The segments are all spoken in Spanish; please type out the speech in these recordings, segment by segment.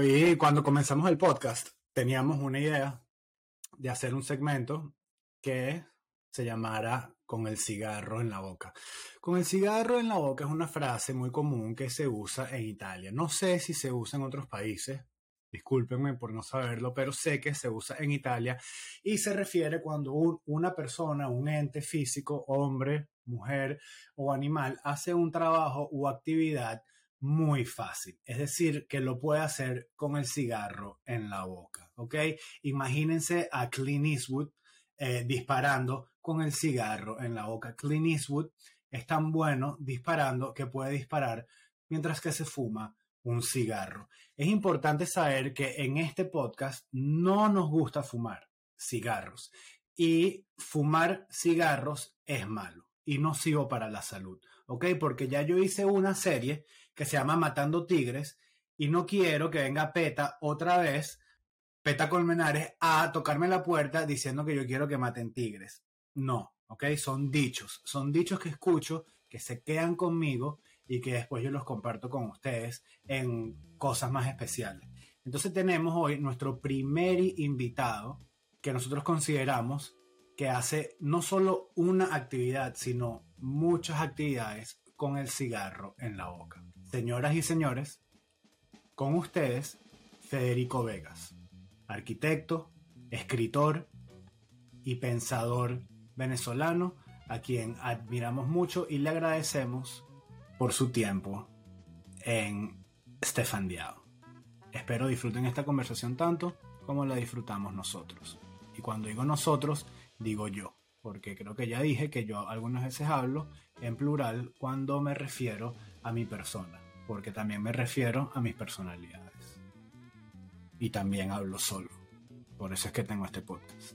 Hoy, cuando comenzamos el podcast, teníamos una idea de hacer un segmento que se llamara con el cigarro en la boca. Con el cigarro en la boca es una frase muy común que se usa en Italia. No sé si se usa en otros países, discúlpenme por no saberlo, pero sé que se usa en Italia y se refiere cuando una persona, un ente físico, hombre, mujer o animal, hace un trabajo o actividad muy fácil. Es decir, que lo puede hacer con el cigarro en la boca. ¿Ok? Imagínense a Clint Eastwood eh, disparando con el cigarro en la boca. Clint Eastwood es tan bueno disparando que puede disparar mientras que se fuma un cigarro. Es importante saber que en este podcast no nos gusta fumar cigarros y fumar cigarros es malo y nocivo para la salud, ¿ok? Porque ya yo hice una serie que se llama Matando Tigres y no quiero que venga PETA otra vez, PETA Colmenares, a tocarme la puerta diciendo que yo quiero que maten tigres. No, ¿ok? Son dichos, son dichos que escucho, que se quedan conmigo y que después yo los comparto con ustedes en cosas más especiales. Entonces tenemos hoy nuestro primer invitado que nosotros consideramos que hace no solo una actividad, sino muchas actividades con el cigarro en la boca. Señoras y señores, con ustedes, Federico Vegas, arquitecto, escritor y pensador venezolano, a quien admiramos mucho y le agradecemos por su tiempo en Stefan Diao. Espero disfruten esta conversación tanto como la disfrutamos nosotros. Y cuando digo nosotros, digo yo, porque creo que ya dije que yo algunas veces hablo en plural cuando me refiero a mi persona, porque también me refiero a mis personalidades. Y también hablo solo. Por eso es que tengo este podcast.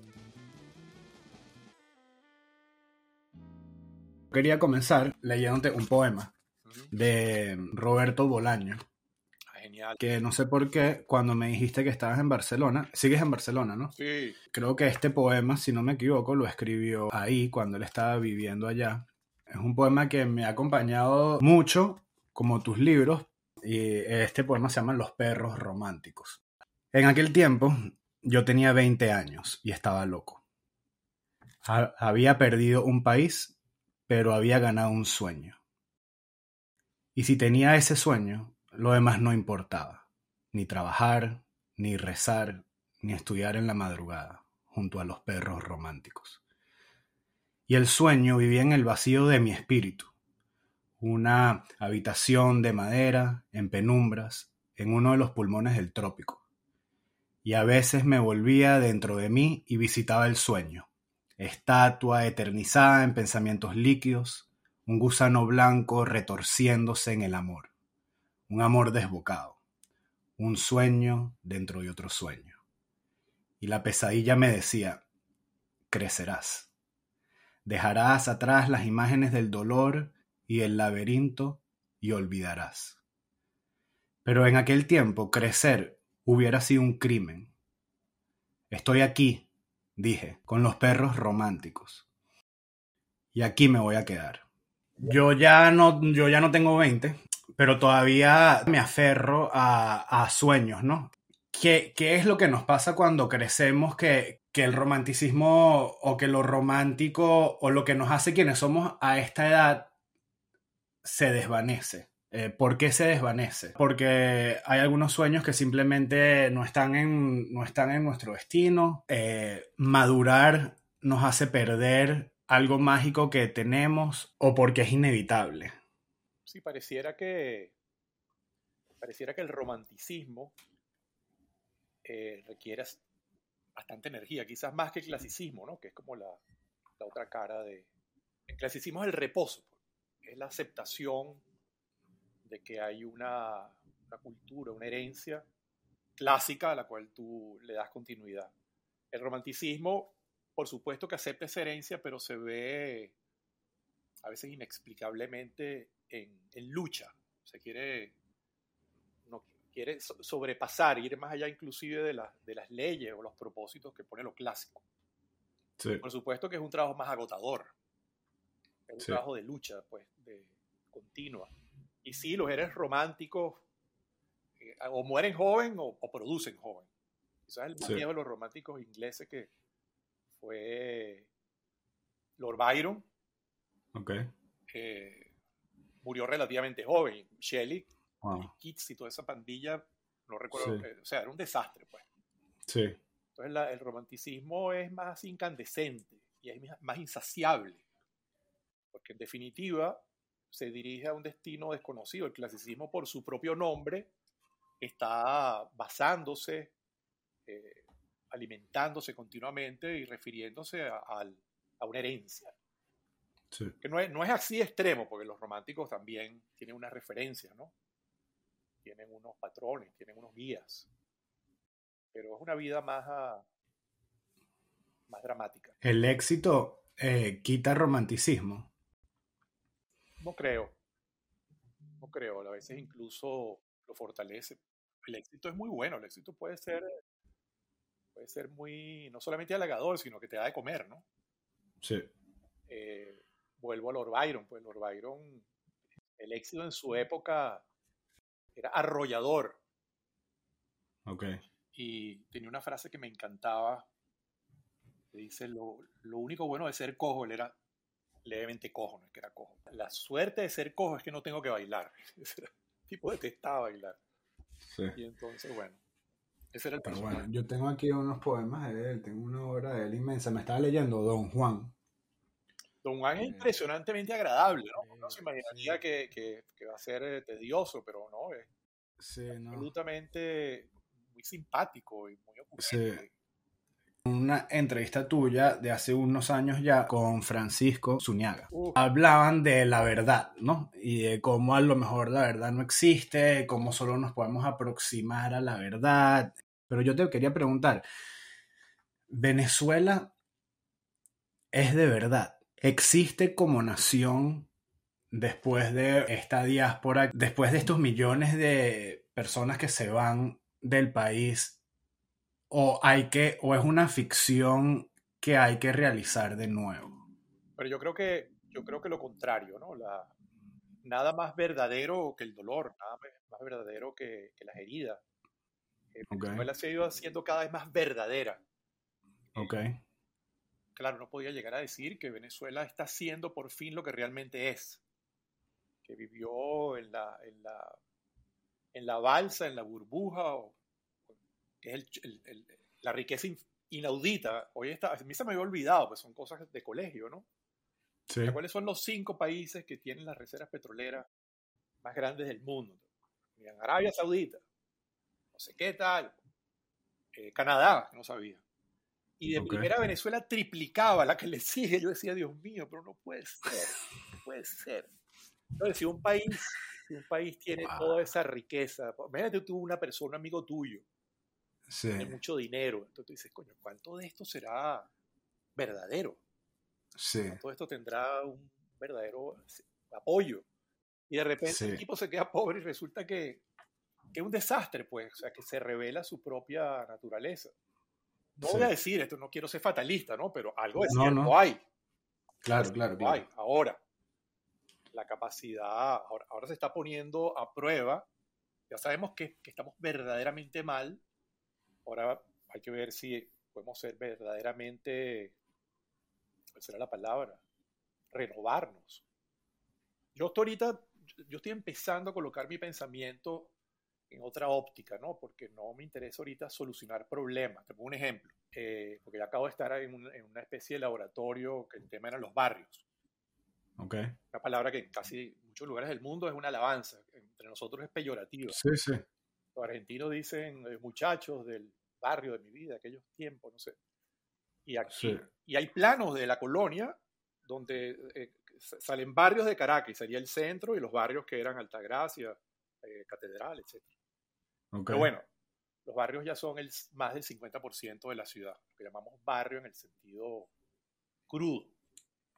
Quería comenzar leyéndote un poema de Roberto Bolaño. Genial. Que no sé por qué, cuando me dijiste que estabas en Barcelona, sigues en Barcelona, ¿no? Sí. Creo que este poema, si no me equivoco, lo escribió ahí cuando él estaba viviendo allá. Es un poema que me ha acompañado mucho, como tus libros, y este poema se llama Los perros románticos. En aquel tiempo yo tenía 20 años y estaba loco. Había perdido un país, pero había ganado un sueño. Y si tenía ese sueño, lo demás no importaba, ni trabajar, ni rezar, ni estudiar en la madrugada, junto a los perros románticos. Y el sueño vivía en el vacío de mi espíritu, una habitación de madera, en penumbras, en uno de los pulmones del trópico. Y a veces me volvía dentro de mí y visitaba el sueño, estatua eternizada en pensamientos líquidos, un gusano blanco retorciéndose en el amor, un amor desbocado, un sueño dentro de otro sueño. Y la pesadilla me decía, crecerás, dejarás atrás las imágenes del dolor y el laberinto y olvidarás. Pero en aquel tiempo crecer hubiera sido un crimen. Estoy aquí, dije, con los perros románticos. Y aquí me voy a quedar. Yo ya no, yo ya no tengo 20, pero todavía me aferro a, a sueños, ¿no? ¿Qué, ¿Qué, es lo que nos pasa cuando crecemos que, que el romanticismo o que lo romántico o lo que nos hace quienes somos a esta edad se desvanece? Eh, ¿Por qué se desvanece? Porque hay algunos sueños que simplemente no están en, no están en nuestro destino. Eh, madurar nos hace perder algo mágico que tenemos o porque es inevitable. Sí, pareciera que pareciera que el romanticismo eh, requiere bastante energía, quizás más que el clasicismo, ¿no? Que es como la, la otra cara de... El clasicismo es el reposo, es la aceptación de que hay una, una cultura, una herencia clásica a la cual tú le das continuidad. El romanticismo por supuesto que acepta esa herencia, pero se ve a veces inexplicablemente en, lucha. Se quiere, no, quiere sobrepasar, ir más allá inclusive de, de las leyes o los propósitos que pone lo clásico. Por supuesto que es un trabajo más agotador. Es un trabajo de lucha, pues, de continua. Y sí, los eres románticos, eh, o mueren joven o, producen joven. Es el Sí. miedo de los románticos ingleses que fue Lord Byron, Ok. que murió relativamente joven. Shelley, Wow. Keats y toda esa pandilla, no recuerdo, Sí. o sea, era un desastre, pues. Sí. Entonces la- el romanticismo es más incandescente y es más- insaciable, porque en definitiva se dirige a un destino desconocido. El clasicismo por su propio nombre está basándose, eh, alimentándose continuamente y refiriéndose a una herencia. Sí. Que no es, no es así extremo, porque los románticos también tienen unas referencias, ¿no? Tienen unos patrones, tienen unos guías. Pero es una vida más, ah, más dramática. El éxito eh, quita romanticismo. No creo. No creo. A veces incluso lo fortalece. El éxito es muy bueno. El éxito puede ser, puede ser muy, no solamente halagador, sino que te da de comer, ¿no? Sí. Eh, vuelvo a Lord Byron. Pues Lord Byron, el éxito en su época era arrollador. Ok. Y tenía una frase que me encantaba. Que dice, lo, lo único bueno de ser cojo, él era levemente cojo, no es que era cojo. La suerte de ser cojo es que no tengo que bailar. Ese era- el tipo detestaba bailar. Sí. Y entonces, bueno, ese era el Pero personaje. bueno, yo tengo aquí unos poemas de él, tengo una obra de él inmensa. Me estaba leyendo Don Juan. Don Juan es impresionantemente agradable, ¿no? Uno se sí, imaginaría sí. que, que- que va a ser eh, tedioso, pero no, es Sí, no. absolutamente muy simpático y muy Sí. ocurrente. Una entrevista tuya de hace unos años ya con Francisco Zuñaga. Uf. Hablaban de la verdad, ¿no? Y de cómo a lo mejor la verdad no existe, cómo solo nos podemos aproximar a la verdad. Pero yo te quería preguntar, ¿Venezuela es de verdad? ¿Existe como nación después de esta diáspora, después de estos millones de personas que se van del país? ¿O hay que, o es una ficción que hay que realizar de nuevo? Pero yo creo que, yo creo que lo contrario, ¿no? La, nada más verdadero que el dolor, nada más verdadero que, que las heridas. Eh. Venezuela se ha ido haciendo cada vez más verdadera. Ok, Claro, no podía llegar a decir que Venezuela está siendo por fin lo que realmente es. Que vivió en la, en la, en la balsa, en la burbuja, o, que es el- el- el- la riqueza in- inaudita. Hoy está, a mí se me había olvidado, pues son cosas de colegio, ¿no? sí, ¿Cuáles son los cinco países que tienen las reservas petroleras más grandes del mundo? Arabia Saudita, no sé qué tal, eh, Canadá, no sabía. Y de primera Venezuela triplicaba la que le sigue. Yo decía, Dios mío, pero no puede ser, no puede ser. Entonces, si un país, si un país tiene Wow. toda esa riqueza, imagínate tú una persona, un amigo tuyo, sí, tiene mucho dinero, entonces tú dices, coño, ¿cuánto de esto será verdadero? sí, todo esto tendrá un verdadero apoyo. Y de repente Sí. el tipo se queda pobre y resulta que, que es un desastre, pues, o sea, que se revela su propia naturaleza. No Sí. voy a decir esto, no quiero ser fatalista, ¿no? Pero algo de No, cierto no. hay. claro, claro, hay. claro. Ahora, la capacidad, ahora, ahora se está poniendo a prueba. Ya sabemos que, que estamos verdaderamente mal. Ahora hay que ver si podemos ser verdaderamente, ¿cuál será la palabra? Renovarnos. Yo estoy ahorita, yo estoy empezando a colocar mi pensamiento en otra óptica, ¿no? Porque no me interesa ahorita solucionar problemas. Te pongo un ejemplo, eh, porque yo acabo de estar en, un- en una especie de laboratorio que el tema eran los barrios. Ok, Una palabra que en casi muchos lugares del mundo es una alabanza, entre nosotros es peyorativa. sí, sí, Los argentinos dicen eh, muchachos del barrio de mi vida, aquellos tiempos, no sé. Y aquí, Sí. y hay planos de la colonia donde eh, salen barrios de Caracas, sería el centro, y los barrios que eran Altagracia, eh, Catedral, etc. ok, Pero bueno, los barrios ya son el, más del 50% de la ciudad, lo que llamamos barrio en el sentido crudo.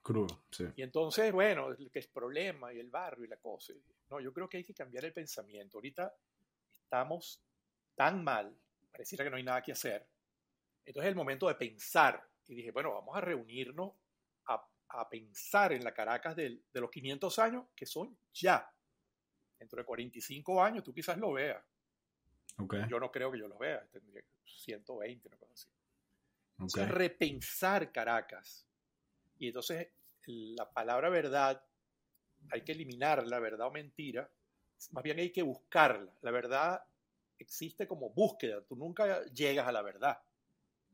crudo, sí, Y entonces, bueno, el es problema y el barrio y la cosa. No, yo creo que hay que cambiar el pensamiento. Ahorita estamos tan mal, pareciera que no hay nada que hacer. Entonces es el momento de pensar. Y dije, bueno, vamos a reunirnos a, a pensar en la Caracas del- de los 500 años, que son ya. Dentro de 45 años, tú quizás lo veas. Yo no creo que yo los vea, tendría 120, una cosa así. Entonces, repensar Caracas. Y entonces la palabra verdad hay que eliminar la verdad o mentira, más bien hay que buscarla. La verdad existe como búsqueda, tú nunca llegas a la verdad.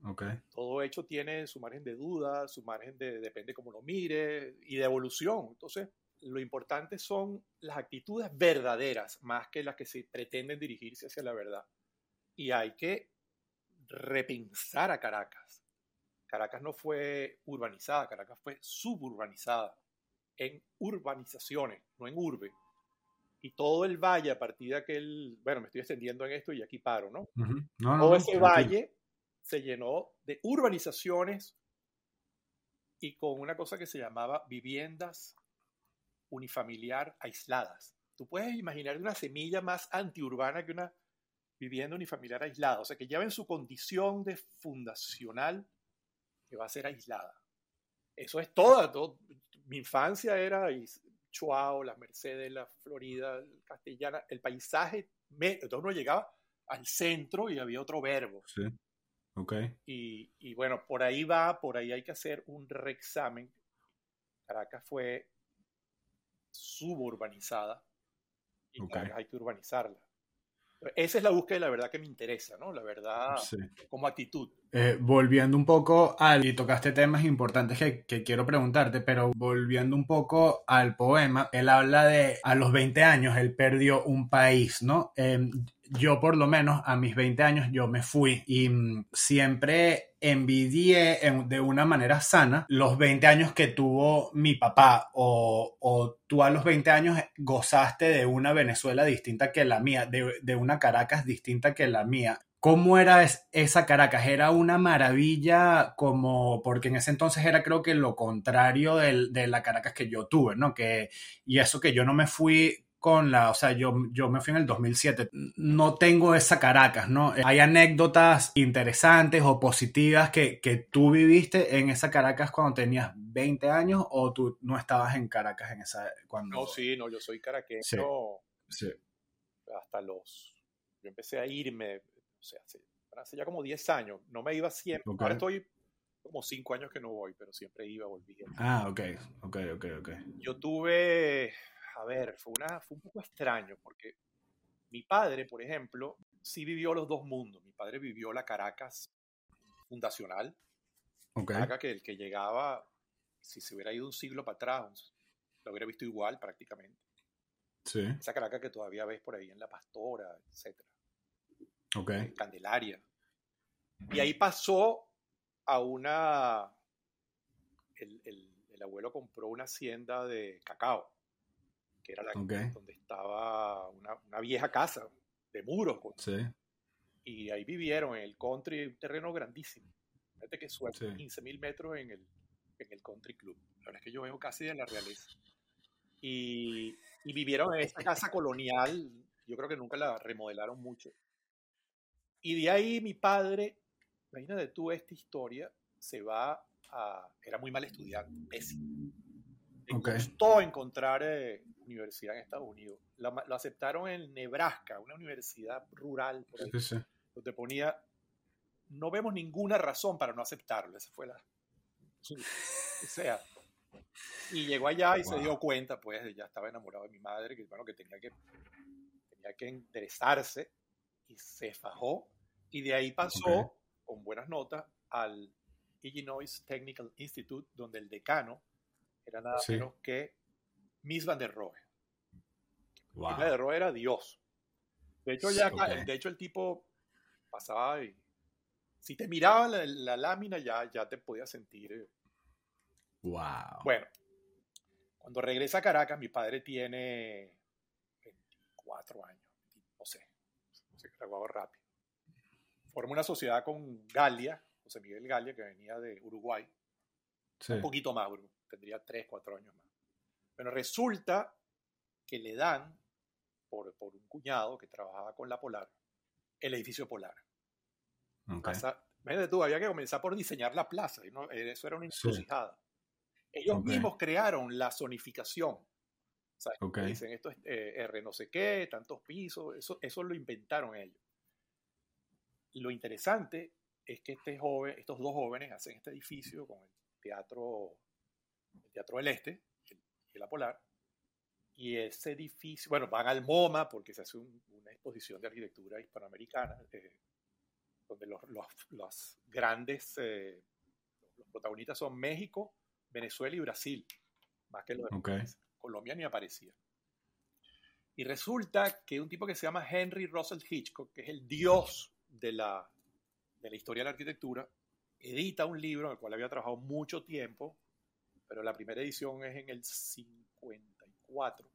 Okay. Todo hecho tiene su margen de duda, su margen de, depende cómo lo mire, y de evolución. Entonces, lo importante son las actitudes verdaderas, más que las que se pretenden dirigirse hacia la verdad. Y hay que repensar a Caracas. Caracas no fue urbanizada, Caracas fue suburbanizada en urbanizaciones, no en urbe. Y todo el valle a partir de aquel, bueno, me estoy extendiendo en esto y aquí paro, ¿no? todo ese valle se llenó de urbanizaciones y con una cosa que se llamaba viviendas unifamiliar aisladas. Tú puedes imaginar una semilla más antiurbana que una vivienda unifamiliar aislada, o sea, que lleva en su condición de fundacional que va a ser aislada. Eso es todo. Mi infancia era Chuao, las Mercedes, la Florida, Castellana, el paisaje, entonces uno llegaba al centro y había otro verbo. Sí. Ok. Y, y, bueno, por ahí va, por ahí hay que hacer un reexamen. Caracas fue suburbanizada y hay que urbanizarla. Esa es la búsqueda de la verdad que me interesa, ¿no? La verdad como actitud. Eh, volviendo un poco al, y tocaste temas importantes que, que, quiero preguntarte, pero volviendo un poco al poema, él habla de a los 20 años él perdió un país, ¿no? Em, yo por lo menos a mis 20 años yo me fui y mm, siempre envidié de una manera sana los 20 años que tuvo mi papá o, o, tú a los 20 años gozaste de una Venezuela distinta que la mía, de, de una Caracas distinta que la mía. ¿Cómo era esa Caracas? ¿Era una maravilla como, porque en ese entonces era creo que lo contrario de la Caracas que yo tuve, ¿no? Que, y eso que yo no me fui con la, o sea, yo, yo me fui en el 2007, no tengo esa Caracas, ¿no? Hay anécdotas interesantes o positivas que, que tú viviste en esa Caracas cuando tenías 20 años o tú no estabas en Caracas en esa, cuando... No, sí, no, yo soy caraqueño sí, hasta los, yo empecé a irme, o sea, hace, ya como 10 años, no me iba siempre, ahora estoy como 5 años que no voy, pero siempre iba, volví. Ah, ok, ok, ok, ok. Yo tuve a ver, fue, una, fue un poco extraño porque mi padre, por ejemplo, sí vivió los dos mundos. Mi padre vivió la Caracas fundacional, okay. Caracas que el que llegaba, si se hubiera ido un siglo para atrás, lo hubiera visto igual prácticamente. Sí. Esa Caracas que todavía ves por ahí en La Pastora, etc. Okay. Candelaria. Y ahí pasó a una... El, el abuelo compró una hacienda de cacao que era la donde estaba una, una, vieja casa de muros. Sí. Y ahí vivieron en el country, un terreno grandísimo. Fíjate que suerte, 15 mil metros en el, en el country club. La verdad es que yo vengo casi de la realeza. Y, y vivieron en esta casa colonial, yo creo que nunca la remodelaron mucho. Y de ahí mi padre, imagínate tú esta historia, se va a... Era muy mal estudiante, pésimo. Le okay. costó encontrar eh, universidad en Estados Unidos. lo aceptaron en Nebraska, una universidad rural, por ahí, donde ponía, no vemos ninguna razón para no aceptarlo. Esa fue la... o sea, y llegó allá y se dio cuenta, pues, ya estaba enamorado de mi madre, que, bueno, que tenía que, tenía que enderezarse y se fajó. Y de ahí pasó, con buenas notas, al Illinois Technical Institute, donde el decano era nada menos que Miss Van der Rohe. Wow. Miss Van der Rohe era Dios. De hecho, ya, de hecho el tipo pasaba y si te miraba la, lámina ya, ya te podía sentir. Wow. Eh, bueno, cuando regresa a Caracas, mi padre tiene 24 años, se graduaba rápido. Forma una sociedad con Galia, José Miguel Galia, que venía de Uruguay. Un poquito más, tendría 3, 4 años más. Bueno, resulta que le dan, por, por un cuñado que trabajaba con la Polar, el edificio Polar. Okay. Imagínate tú, había que comenzar por diseñar la plaza, y no, eh, eso era una encrucijada. Ellos mismos crearon la zonificación. O sea, Dicen esto es eh, R no sé qué, tantos pisos, eso, eso lo inventaron ellos. lo interesante es que este joven, estos dos jóvenes hacen este edificio con el teatro, el teatro del Este y la Polar. Y ese edificio, bueno, van al MoMA porque se hace una exposición de arquitectura hispanoamericana, eh, donde los, los, los grandes, eh, los protagonistas son México, Venezuela y Brasil, más que los de Colombia ni aparecía. Y resulta que un tipo que se llama Henry Russell Hitchcock, que es el dios de la, de la historia de la arquitectura, edita un libro en el cual había trabajado mucho tiempo, pero la primera edición es en el 54.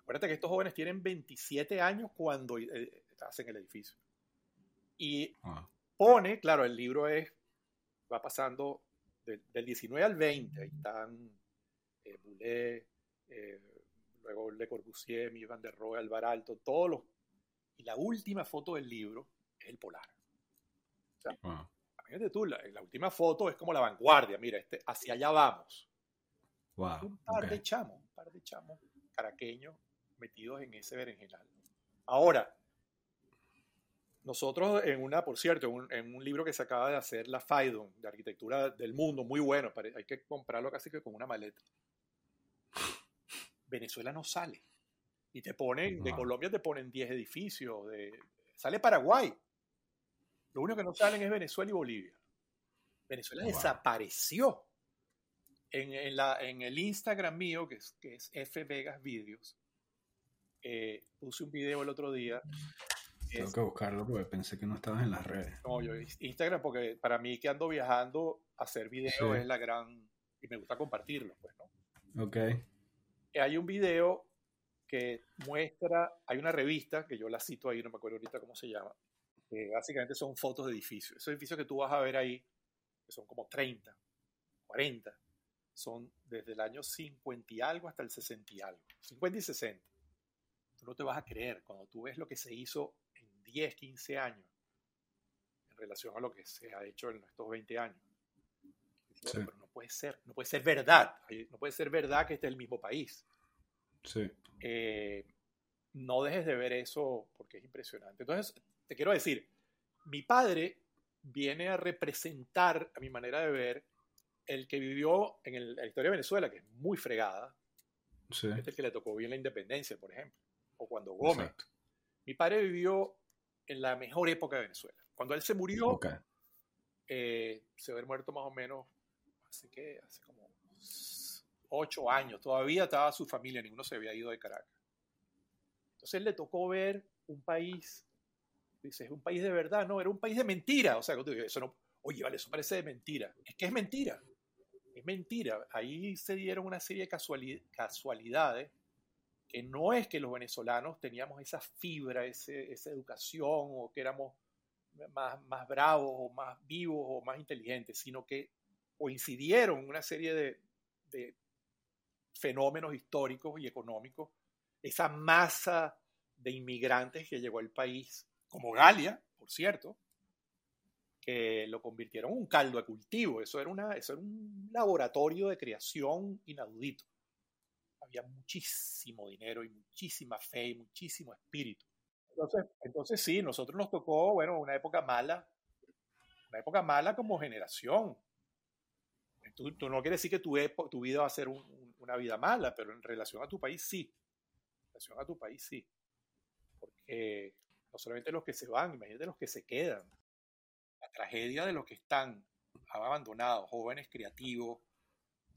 Acuérdate que estos jóvenes tienen 27 años cuando eh, hacen el edificio. Y ah. pone, claro, el libro es, va pasando del, 19 al 20, ahí están eh, Boulet, eh, luego Le Corbusier, Mies van der Rohe, Alvar Alto, todos los... Y la última foto del libro es el polar. O sea, wow. tú, la, última foto es como la vanguardia, mira, este, hacia allá vamos. Wow, un par de chamos, un par de chamos caraqueños metidos en ese berenjenal. Ahora, nosotros en una, por cierto, en un, libro que se acaba de hacer, la Faidon, de arquitectura del mundo, muy bueno, hay que comprarlo casi que con una maleta. Venezuela no sale. Y te ponen, de Colombia te ponen 10 edificios, de, sale Paraguay. Lo único que no salen es Venezuela y Bolivia. Venezuela desapareció. En, la, en, el Instagram mío, que es, que es F Vegas Videos, eh, puse un video el otro día. Tengo que buscarlo porque pensé que no estabas en las redes. No, yo Instagram porque para mí que ando viajando, hacer video es la gran... y me gusta compartirlo, pues, ¿no? Ok hay un video que muestra, hay una revista que yo la cito ahí, no me acuerdo ahorita cómo se llama, que básicamente son fotos de edificios. Esos edificios que tú vas a ver ahí, que son como 30, 40, son desde el año 50 y algo hasta el 60 y algo, 50 y 60. Tú no te vas a creer cuando tú ves lo que se hizo en 10, 15 años en relación a lo que se ha hecho en estos 20 años. Pero no puede ser, no puede ser verdad, no puede ser verdad que esté el mismo país. Sí. Eh, no dejes de ver eso porque es impresionante. Entonces, te quiero decir, mi padre viene a representar, a mi manera de ver, el que vivió en la historia de Venezuela, que es muy fregada. Sí. Este que le tocó bien la independencia, por ejemplo. O cuando Gómez. Mi padre vivió en la mejor época de Venezuela. Cuando él se murió, eh, se había muerto más o menos hace que, hace como ocho años, todavía estaba su familia, ninguno se había ido de Caracas. Entonces le tocó ver un país, dice, es un país de verdad, no, era un país de mentira, o sea, eso no, oye, vale, eso parece de mentira, es que es mentira, es mentira, ahí se dieron una serie de casualidades que no es que los venezolanos teníamos esa fibra, esa educación o que éramos más, más bravos o más vivos o más inteligentes, sino que coincidieron una serie de, fenómenos históricos y económicos, esa masa de inmigrantes que llegó al país, como Galia, por cierto, que lo convirtieron en un caldo de cultivo. Eso era, una, eso era un laboratorio de creación inaudito. Había muchísimo dinero y muchísima fe y muchísimo espíritu. Entonces, entonces sí, nosotros nos tocó, bueno, una época mala, una época mala como generación, Tú, no quiere decir que tu, tu vida va a ser una vida mala, pero en relación a tu país sí. En relación a tu país sí. Porque no solamente los que se van, imagínate los que se quedan. La tragedia de los que están abandonados, jóvenes creativos,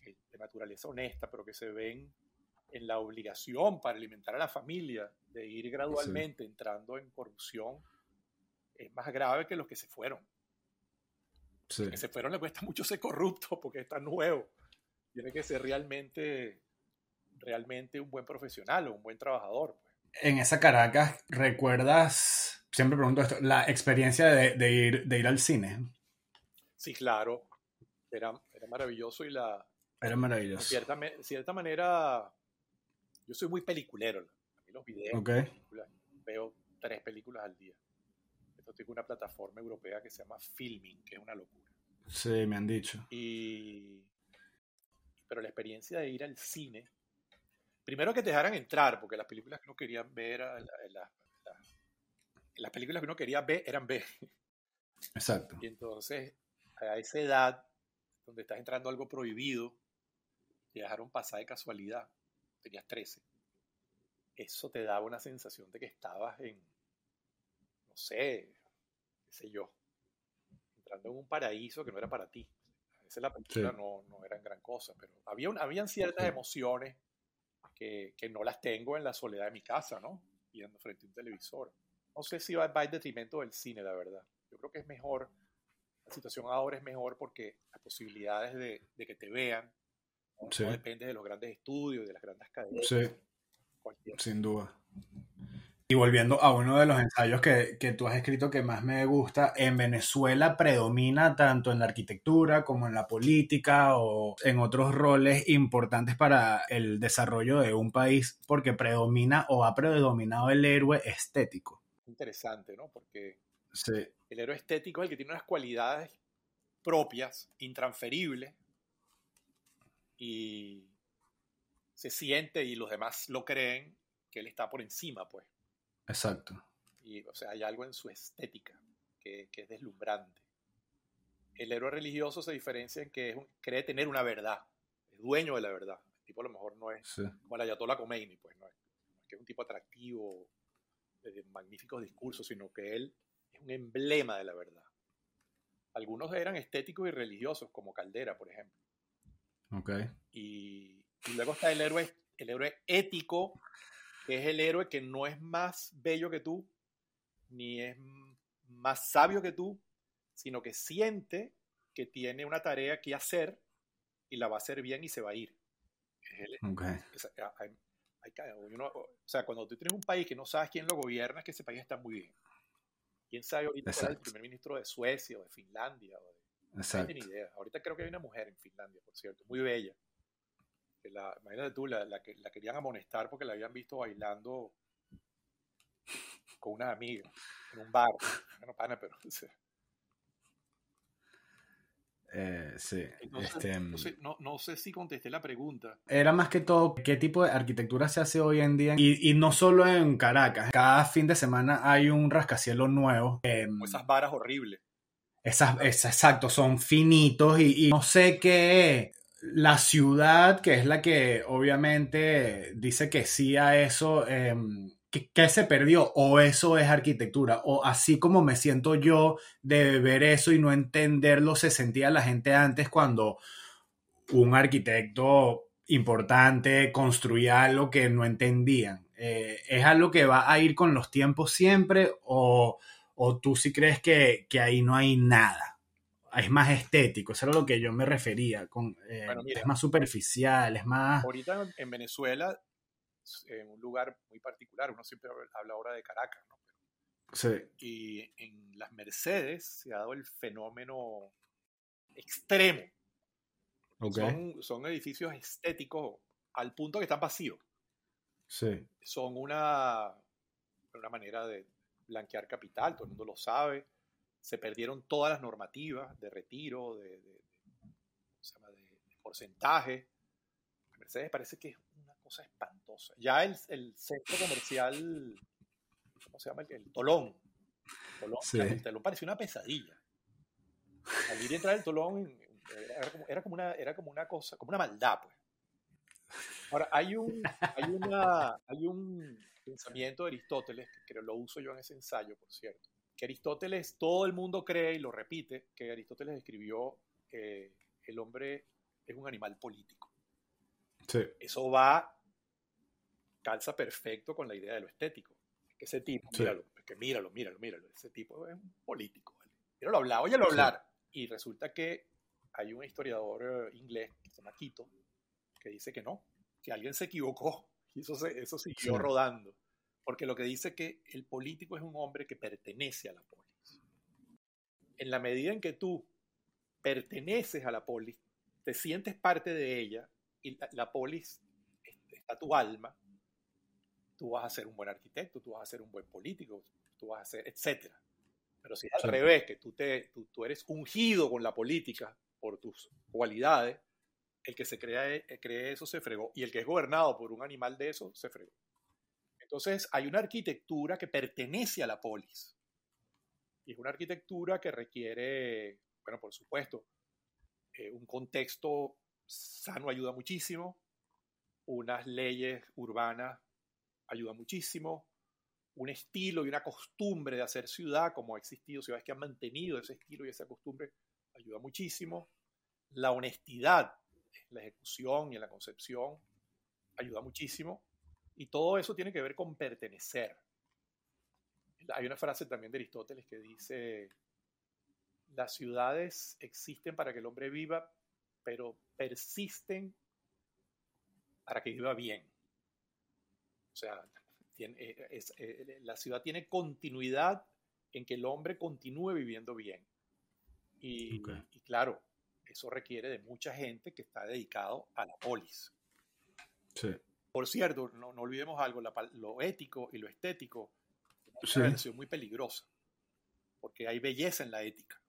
de naturaleza honesta, pero que se ven en la obligación para alimentar a la familia de ir gradualmente entrando en corrupción, es más grave que los que se fueron. Que se fueron le cuesta mucho ser corrupto porque está nuevo. Tiene que ser realmente, realmente un buen profesional o un buen trabajador. Pues. En esa Caracas, ¿recuerdas, siempre pregunto esto, la experiencia de, ir, de ir al cine? Sí, claro. Era, era maravilloso y la... Era maravilloso. De cierta, cierta manera, yo soy muy peliculero. A mí los videos, okay. veo tres películas al día. Tengo una plataforma europea que se llama Filming, que es una locura. Sí, me han dicho. Y... Pero la experiencia de ir al cine, primero que te dejaran entrar, porque las películas que uno quería ver, las películas que uno quería ver eran B. Exacto. Y entonces, a esa edad, donde estás entrando algo prohibido, te dejaron pasar de casualidad, tenías 13, eso te daba una sensación de que estabas en, no sé, qué sé yo, entrando en un paraíso que no era para ti. A veces la película no, no eran gran cosa, pero había habían ciertas emociones que, que, no las tengo en la soledad de mi casa, ¿no? Viendo frente a un televisor. No sé si va, va en detrimento del cine, la verdad. Yo creo que es mejor, la situación ahora es mejor porque las posibilidades de, de que te vean no, depende de los grandes estudios, de las grandes cadenas. Sí. Sin duda. Y volviendo a uno de los ensayos que, que, tú has escrito que más me gusta, en Venezuela predomina tanto en la arquitectura como en la política o en otros roles importantes para el desarrollo de un país, porque predomina o ha predominado el héroe estético. Interesante, ¿no? Porque sí. el héroe estético es el que tiene unas cualidades propias, intransferibles, y se siente y los demás lo creen que él está por encima, pues. Exacto. Y, o sea, hay algo en su estética que, que es deslumbrante. El héroe religioso se diferencia en que es cree tener una verdad, es dueño de la verdad. El tipo a lo mejor no es sí. como el Ayatollah Khomeini, pues no es, no es que es un tipo atractivo, de magníficos discursos, sino que él es un emblema de la verdad. Algunos eran estéticos y religiosos, como Caldera, por ejemplo. Okay. Y, y luego está el héroe, el héroe ético, que es el héroe que no es más bello que tú, ni es más sabio que tú, sino que siente que tiene una tarea que hacer y la va a hacer bien y se va a ir. Okay. Uno, o sea, cuando tú tienes un país que no sabes quién lo gobierna, es que ese país está muy bien. ¿Quién sabe ahorita cuál es el primer ministro de Suecia o de Finlandia? O de. No tengo ni idea. Ahorita creo que hay una mujer en Finlandia, por cierto, muy bella. La, imagínate tú, la, la, la, querían amonestar porque la habían visto bailando con una amiga en un bar. Bueno, pana, pero. Sea. eh, sí. Entonces, este, no, sé, no, no, sé, si contesté la pregunta. Era más que todo qué tipo de arquitectura se hace hoy en día. Y, y no solo en Caracas. Cada fin de semana hay un rascacielos nuevo. Eh, Como esas varas horribles. Esas, esas, exacto, son finitos y, y no sé qué la ciudad, que es la que obviamente dice que sí a eso, eh, ¿qué, ¿qué, se perdió? O eso es arquitectura, o así como me siento yo de ver eso y no entenderlo, se sentía la gente antes cuando un arquitecto importante construía algo que no entendían. Eh, ¿Es algo que va a ir con los tiempos siempre o, o tú sí crees que, que ahí no hay nada? Es más estético, eso era lo que yo me refería, con, eh, bueno, mira, es más superficial, es más... Ahorita en Venezuela, en un lugar muy particular, uno siempre habla ahora de Caracas, ¿no? Sí. Y en las Mercedes se ha dado el fenómeno extremo. Okay. Son, son edificios estéticos al punto que están vacíos. Sí. Son una, una manera de blanquear capital, todo el mundo lo sabe se perdieron todas las normativas de retiro, de, de, de, se llama? de, porcentaje. Mercedes parece que es una cosa espantosa. Ya el, el centro comercial, ¿cómo se llama? El, el Tolón. Tolón sí. El Tolón parecía una pesadilla. Salir y entrar al Tolón era como, era como, una, era como una cosa, como una maldad, pues. Ahora, hay un, hay, una, hay un pensamiento de Aristóteles, que creo lo uso yo en ese ensayo, por cierto, que Aristóteles, todo el mundo cree y lo repite, que Aristóteles escribió eh, el hombre es un animal político. Sí. Eso va, calza perfecto con la idea de lo estético. Es que ese tipo, sí. míralo, que míralo, míralo, míralo, ese tipo es un político. ¿vale? Míralo hablar, óyelo hablar. Sí. Y resulta que hay un historiador eh, inglés que se llama Quito, que dice que no, que alguien se equivocó y eso, se, eso siguió rodando. Porque lo que dice es que el político es un hombre que pertenece a la polis. En la medida en que tú perteneces a la polis, te sientes parte de ella y la, la polis está tu alma, tú vas a ser un buen arquitecto, tú vas a ser un buen político, tú vas a ser, etc. Pero si es al sí. revés, que tú, te, tú, tú, eres ungido con la política por tus cualidades, el que se crea, cree eso se fregó. Y el que es gobernado por un animal de eso se fregó. Entonces hay una arquitectura que pertenece a la polis. Y es una arquitectura que requiere, bueno, por supuesto, eh, un contexto sano ayuda muchísimo, unas leyes urbanas ayudan muchísimo, un estilo y una costumbre de hacer ciudad, como ha existido, ciudades que han mantenido ese estilo y esa costumbre, ayuda muchísimo. La honestidad en la ejecución y en la concepción ayuda muchísimo. Y todo eso tiene que ver con pertenecer. Hay una frase también de Aristóteles que dice, las ciudades existen para que el hombre viva, pero persisten para que viva bien. O sea, tiene, eh, es, eh, la ciudad tiene continuidad en que el hombre continúe viviendo bien. Y, y, claro, eso requiere de mucha gente que está dedicado a la polis. Sí. Por cierto, no, no olvidemos algo, la, lo ético y lo estético es una relación muy peligrosa, porque hay belleza en la ética.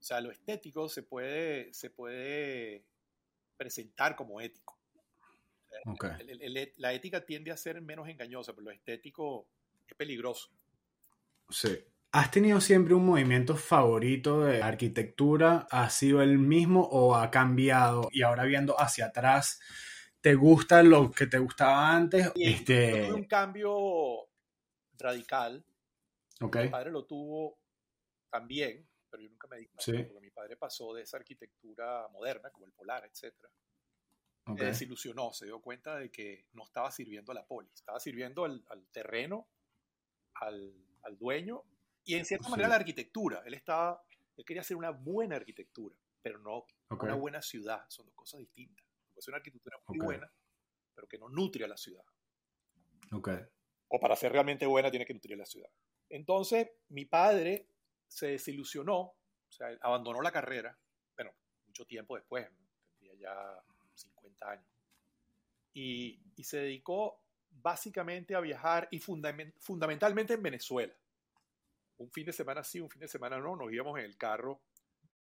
O sea, lo estético se puede, se puede presentar como ético. la ética tiende a ser menos engañosa, pero lo estético es peligroso. Sí. ¿Has tenido siempre un movimiento favorito de arquitectura? ¿Ha sido el mismo o ha cambiado? Y ahora viendo hacia atrás, ¿te gusta lo que te gustaba antes? este... un cambio radical. Okay. Mi padre lo tuvo también, pero yo nunca me di cuenta, porque mi padre pasó de esa arquitectura moderna, como el polar, etc. Okay. Se desilusionó, se dio cuenta de que no estaba sirviendo a la poli, estaba sirviendo al, al terreno, al, al, dueño y en cierta manera a la arquitectura. Él, estaba, él quería hacer una buena arquitectura, pero no okay. una buena ciudad, son dos cosas distintas. Es una arquitectura muy buena, pero que no nutre a la ciudad. Okay o para ser realmente buena tiene que nutrir la ciudad. Entonces, mi padre se desilusionó, o sea, abandonó la carrera, bueno, mucho tiempo después, tendría ya 50 años, y, y se dedicó básicamente a viajar y fundament, fundamentalmente en Venezuela. Un fin de semana sí, un fin de semana no, nos íbamos en el carro,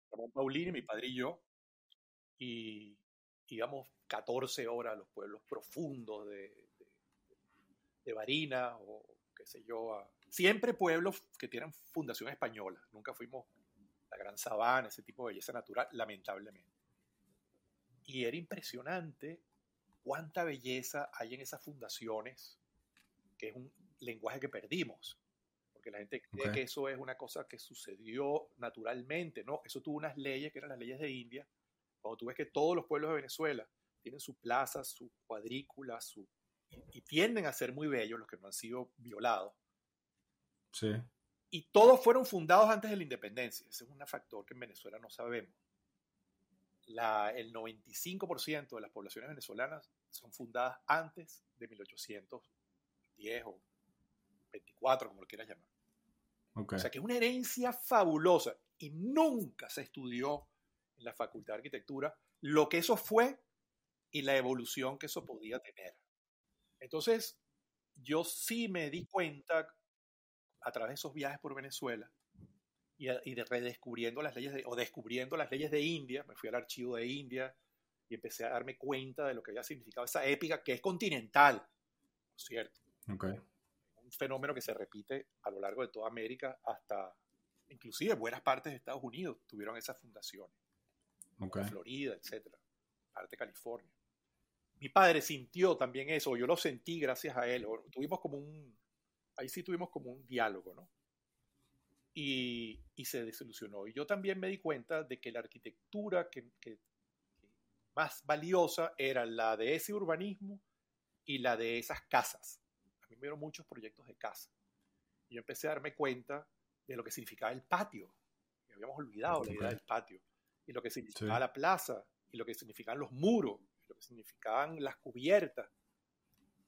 Ramón Paulini, mi padre y yo, y íbamos 14 horas a los pueblos profundos de, de Barina o qué sé yo, siempre pueblos que tienen fundación española. Nunca fuimos la Gran Sabana, ese tipo de belleza natural, lamentablemente. Y era impresionante cuánta belleza hay en esas fundaciones, que es un lenguaje que perdimos, porque la gente cree que eso es una cosa que sucedió naturalmente, ¿no? Eso tuvo unas leyes que eran las leyes de India. Cuando tú ves que todos los pueblos de Venezuela tienen su plaza, su cuadrícula, su y tienden a ser muy bellos los que no han sido violados. Sí. Y todos fueron fundados antes de la independencia. Ese es un factor que en Venezuela no sabemos. La, el 95% de las poblaciones venezolanas son fundadas antes de 1810 o 24, como lo quieras llamar. Okay. O sea que es una herencia fabulosa y nunca se estudió en la Facultad de Arquitectura lo que eso fue y la evolución que eso podía tener. Entonces, yo sí me di cuenta a través de esos viajes por Venezuela y, de redescubriendo las leyes de, o descubriendo las leyes de India, me fui al archivo de India y empecé a darme cuenta de lo que había significado esa épica que es continental, cierto. Okay. Un fenómeno que se repite a lo largo de toda América hasta, inclusive buenas partes de Estados Unidos tuvieron esas fundaciones. Okay. Florida, etcétera, parte de California mi padre sintió también eso, yo lo sentí gracias a él, tuvimos como un, ahí sí tuvimos como un diálogo, ¿no? Y, y se desilusionó. Y yo también me di cuenta de que la arquitectura que, que, más valiosa era la de ese urbanismo y la de esas casas. A mí me dieron muchos proyectos de casa. Y yo empecé a darme cuenta de lo que significaba el patio. Y habíamos olvidado la idea del patio. Y lo que significaba sí. la plaza. Y lo que significaban los muros lo que significaban las cubiertas.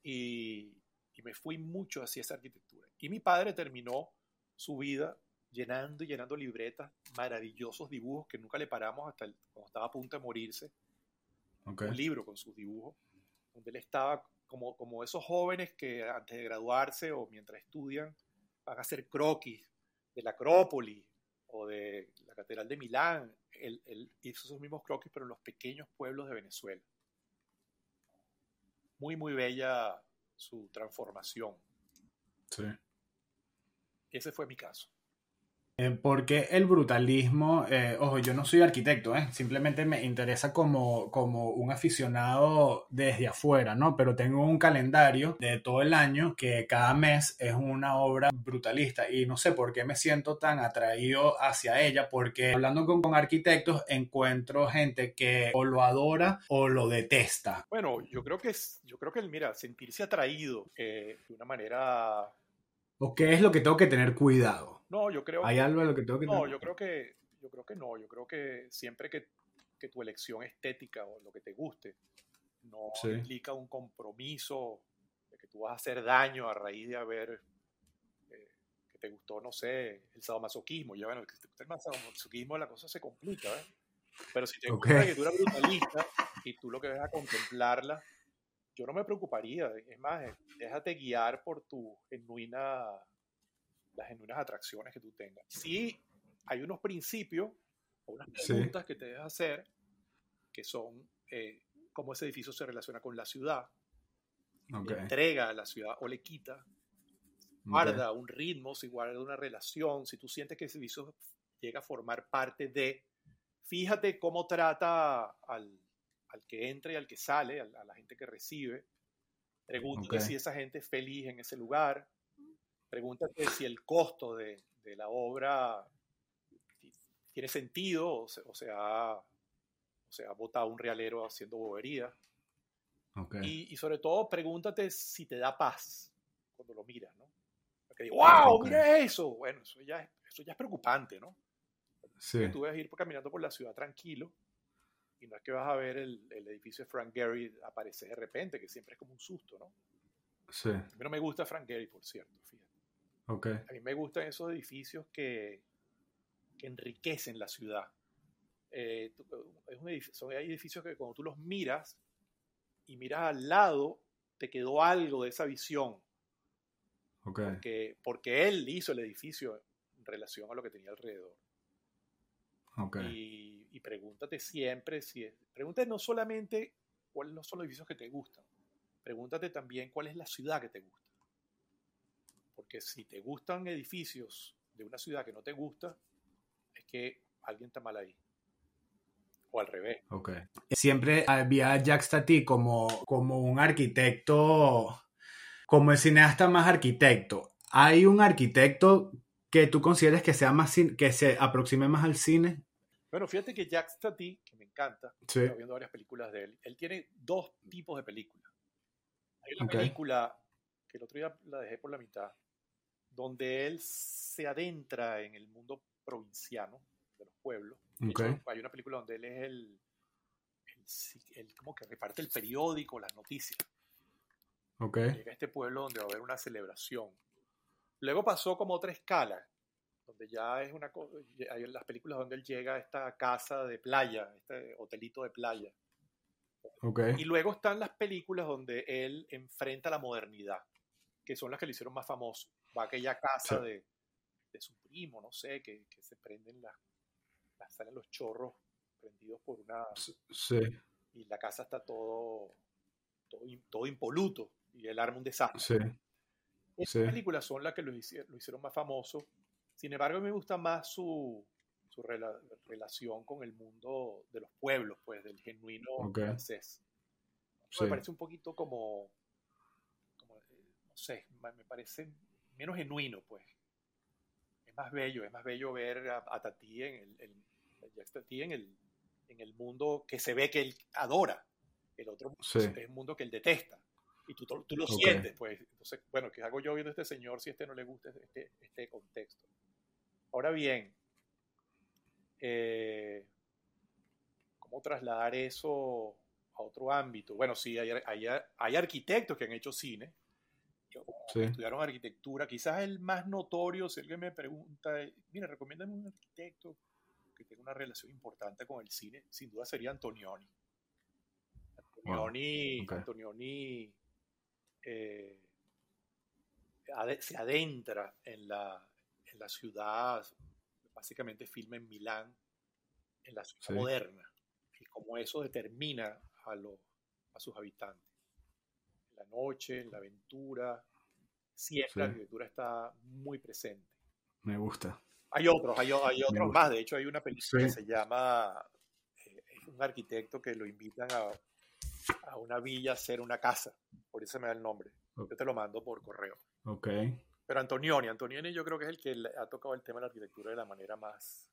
Y, y, me fui mucho hacia esa arquitectura. Y mi padre terminó su vida llenando y llenando libretas, maravillosos dibujos que nunca le paramos hasta el, cuando estaba a punto de morirse. Okay. Un libro con sus dibujos, donde él estaba como, como esos jóvenes que antes de graduarse o mientras estudian van a hacer croquis de la Acrópolis o de la Catedral de Milán. Él, él hizo esos mismos croquis, pero en los pequeños pueblos de Venezuela muy, muy bella su transformación. Sí. Ese fue mi caso. Eh, porque el brutalismo, eh, ojo, yo no soy arquitecto, ¿eh? simplemente me interesa como, como un aficionado desde afuera, ¿no? Pero tengo un calendario de todo el año que cada mes es una obra brutalista y no sé por qué me siento tan atraído hacia ella, porque hablando con, con arquitectos encuentro gente que o lo adora o lo detesta. Bueno, yo creo que es, yo creo que mira, sentirse atraído de una manera ¿O qué es lo que tengo que tener cuidado? No, yo creo ¿Hay algo de lo que tengo que No, yo creo que, yo creo que no. Yo creo que siempre que, que tu elección estética o lo que te guste no implica un compromiso de que tú vas a hacer daño a raíz de haber eh, que te gustó, no sé, el sadomasoquismo. Ya bueno, que te gusta el sadomasoquismo la cosa se complica, ¿eh? Pero si te gusta la escritura brutalista y tú lo que vas a contemplarla yo no me preocuparía. Es más, eh, déjate guiar por tu genuina, las genuinas atracciones que tú tengas. Sí, hay unos principios o unas preguntas que te debes hacer que son eh, cómo ese edificio se relaciona con la ciudad, le entrega a la ciudad o le quita, guarda un ritmo, si guarda una relación, si tú sientes que ese edificio llega a formar parte de, fíjate cómo trata al, al que entra y al que sale, a, la gente que recibe. Pregúntate si esa gente es feliz en ese lugar. Pregúntate si el costo de, de la obra tiene sentido o se, o se, ha, o se ha botado un realero haciendo bobería. Y, y, sobre todo, pregúntate si te da paz cuando lo miras, ¿no? Porque ¡wow! ¡Mira eso! Bueno, eso ya, es, eso ya es preocupante, ¿no? Sí. Tú ves ir caminando por la ciudad tranquilo y no es que vas a ver el, el, edificio de Frank Gehry aparecer de repente, que siempre es como un susto, ¿no? Sí. A mí no me gusta Frank Gehry, por cierto, fíjate. Okay. A mí me gustan esos edificios que, que enriquecen la ciudad. Eh, es un edificio, son, hay edificios que cuando tú los miras y miras al lado, te quedó algo de esa visión. Okay. Porque, porque él hizo el edificio en relación a lo que tenía alrededor. Okay. Y, pregúntate siempre si es. Pregúntate no solamente cuáles son los edificios que te gustan, pregúntate también cuál es la ciudad que te gusta. Porque si te gustan edificios de una ciudad que no te gusta, es que alguien está mal ahí. O al revés. Okay. Siempre había a Jacques Tati como, como un arquitecto, como el cineasta más arquitecto. ¿Hay un arquitecto que tú consideres que sea más que se aproxime más al cine bueno, fíjate que Jack Tati, que me encanta, estoy viendo varias películas de él, él tiene dos tipos de películas. Hay una película que el otro día la dejé por la mitad, donde él se adentra en el mundo provinciano de los pueblos. hay una película donde él es el, el, como que reparte el periódico, las noticias. Llega a este pueblo donde va a haber una celebración. Luego pasó como otra escala, donde ya es una cosa, hay las películas donde él llega a esta casa de playa, este hotelito de playa. Okay. Y luego están las películas donde él enfrenta la modernidad, que son las que le hicieron más famoso. Va a aquella casa de, de, su primo, no sé, que, que se prenden las, salen los chorros prendidos por una... Sí. Y la casa está todo, todo, todo impoluto y él arma un desastre. Sí. Esas películas son las que lo hicieron, lo hicieron más famoso sin embargo, me gusta más su, su relación con el mundo de los pueblos, pues, del genuino francés. Me parece un poquito como, como, no sé, me parece menos genuino, pues. Es más bello, es más bello ver a, Tati en el, el, en el, en el mundo que se ve que él adora. El otro es un mundo que él detesta. Y tú, tú lo sientes, pues. Entonces, bueno, ¿qué hago yo viendo a este señor si a este no le gusta este, este contexto? Ahora bien, eh, ¿cómo trasladar eso a otro ámbito? Bueno, sí, hay, hay, arquitectos que han hecho cine, estudiaron arquitectura. Quizás el más notorio, si alguien me pregunta, mira, recomiéndame un arquitecto que tenga una relación importante con el cine, sin duda sería Antonioni. Antonioni, eh, se adentra en la, la ciudad, básicamente filma en Milán, en la ciudad moderna, y cómo eso determina a, los, a sus habitantes. La noche, la aventura, siempre la arquitectura está muy presente. Me gusta. Hay otros, hay, hay otros más. De hecho, hay una película que se llama eh, un arquitecto que lo invitan a, a, una villa a hacer una casa. Por eso me da el nombre. Yo te lo mando por correo. Ok. Pero Antonioni, Antonioni yo creo que es el que ha tocado el tema de la arquitectura de la manera más,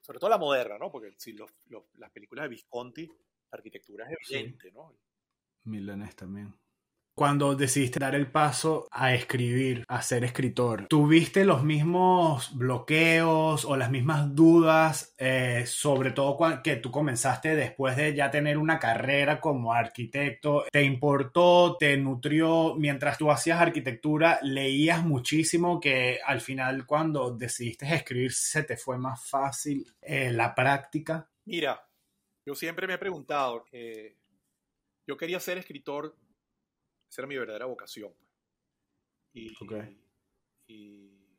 sobre todo la moderna, ¿no? Porque si los, las películas de Visconti, la arquitectura es evidente, ¿no? Milanes también cuando decidiste dar el paso a escribir, a ser escritor, ¿tuviste los mismos bloqueos o las mismas dudas, eh, sobre todo que tú comenzaste después de ya tener una carrera como arquitecto? ¿Te importó, te nutrió mientras tú hacías arquitectura? ¿Leías muchísimo que al final cuando decidiste escribir se te fue más fácil eh, la práctica? Mira, yo siempre me he preguntado, eh, yo quería ser escritor esa era mi verdadera vocación. Pues. Y, y,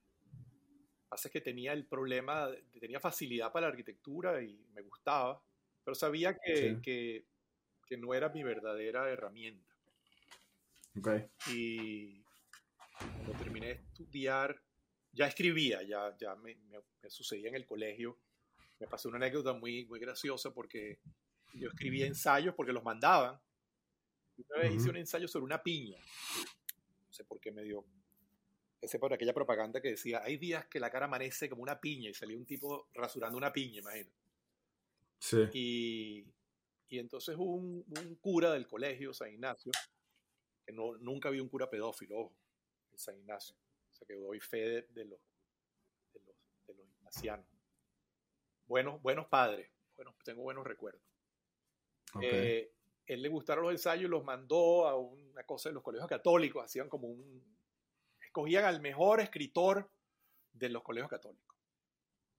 pasa que tenía el problema, tenía facilidad para la arquitectura y me gustaba, pero sabía que, que, que no era mi verdadera herramienta. Okay. Y cuando terminé de estudiar, ya escribía, ya, ya me, me, sucedía en el colegio. Me pasó una anécdota muy, muy graciosa porque yo escribía ensayos porque los mandaban una vez hice un ensayo sobre una piña. No sé por qué me dio. Ese por aquella propaganda que decía, hay días que la cara amanece como una piña y salió un tipo rasurando una piña, imagínate. Sí. Y, y entonces un, un, cura del colegio, San Ignacio, que no, nunca vi un cura pedófilo, en San Ignacio. O sea que doy fe de, los, de, los, de los ignacianos. Buenos, buenos padres, bueno, tengo buenos recuerdos. Okay. Eh, él le gustaron los ensayos y los mandó a una cosa de los colegios católicos, hacían como un... escogían al mejor escritor de los colegios católicos.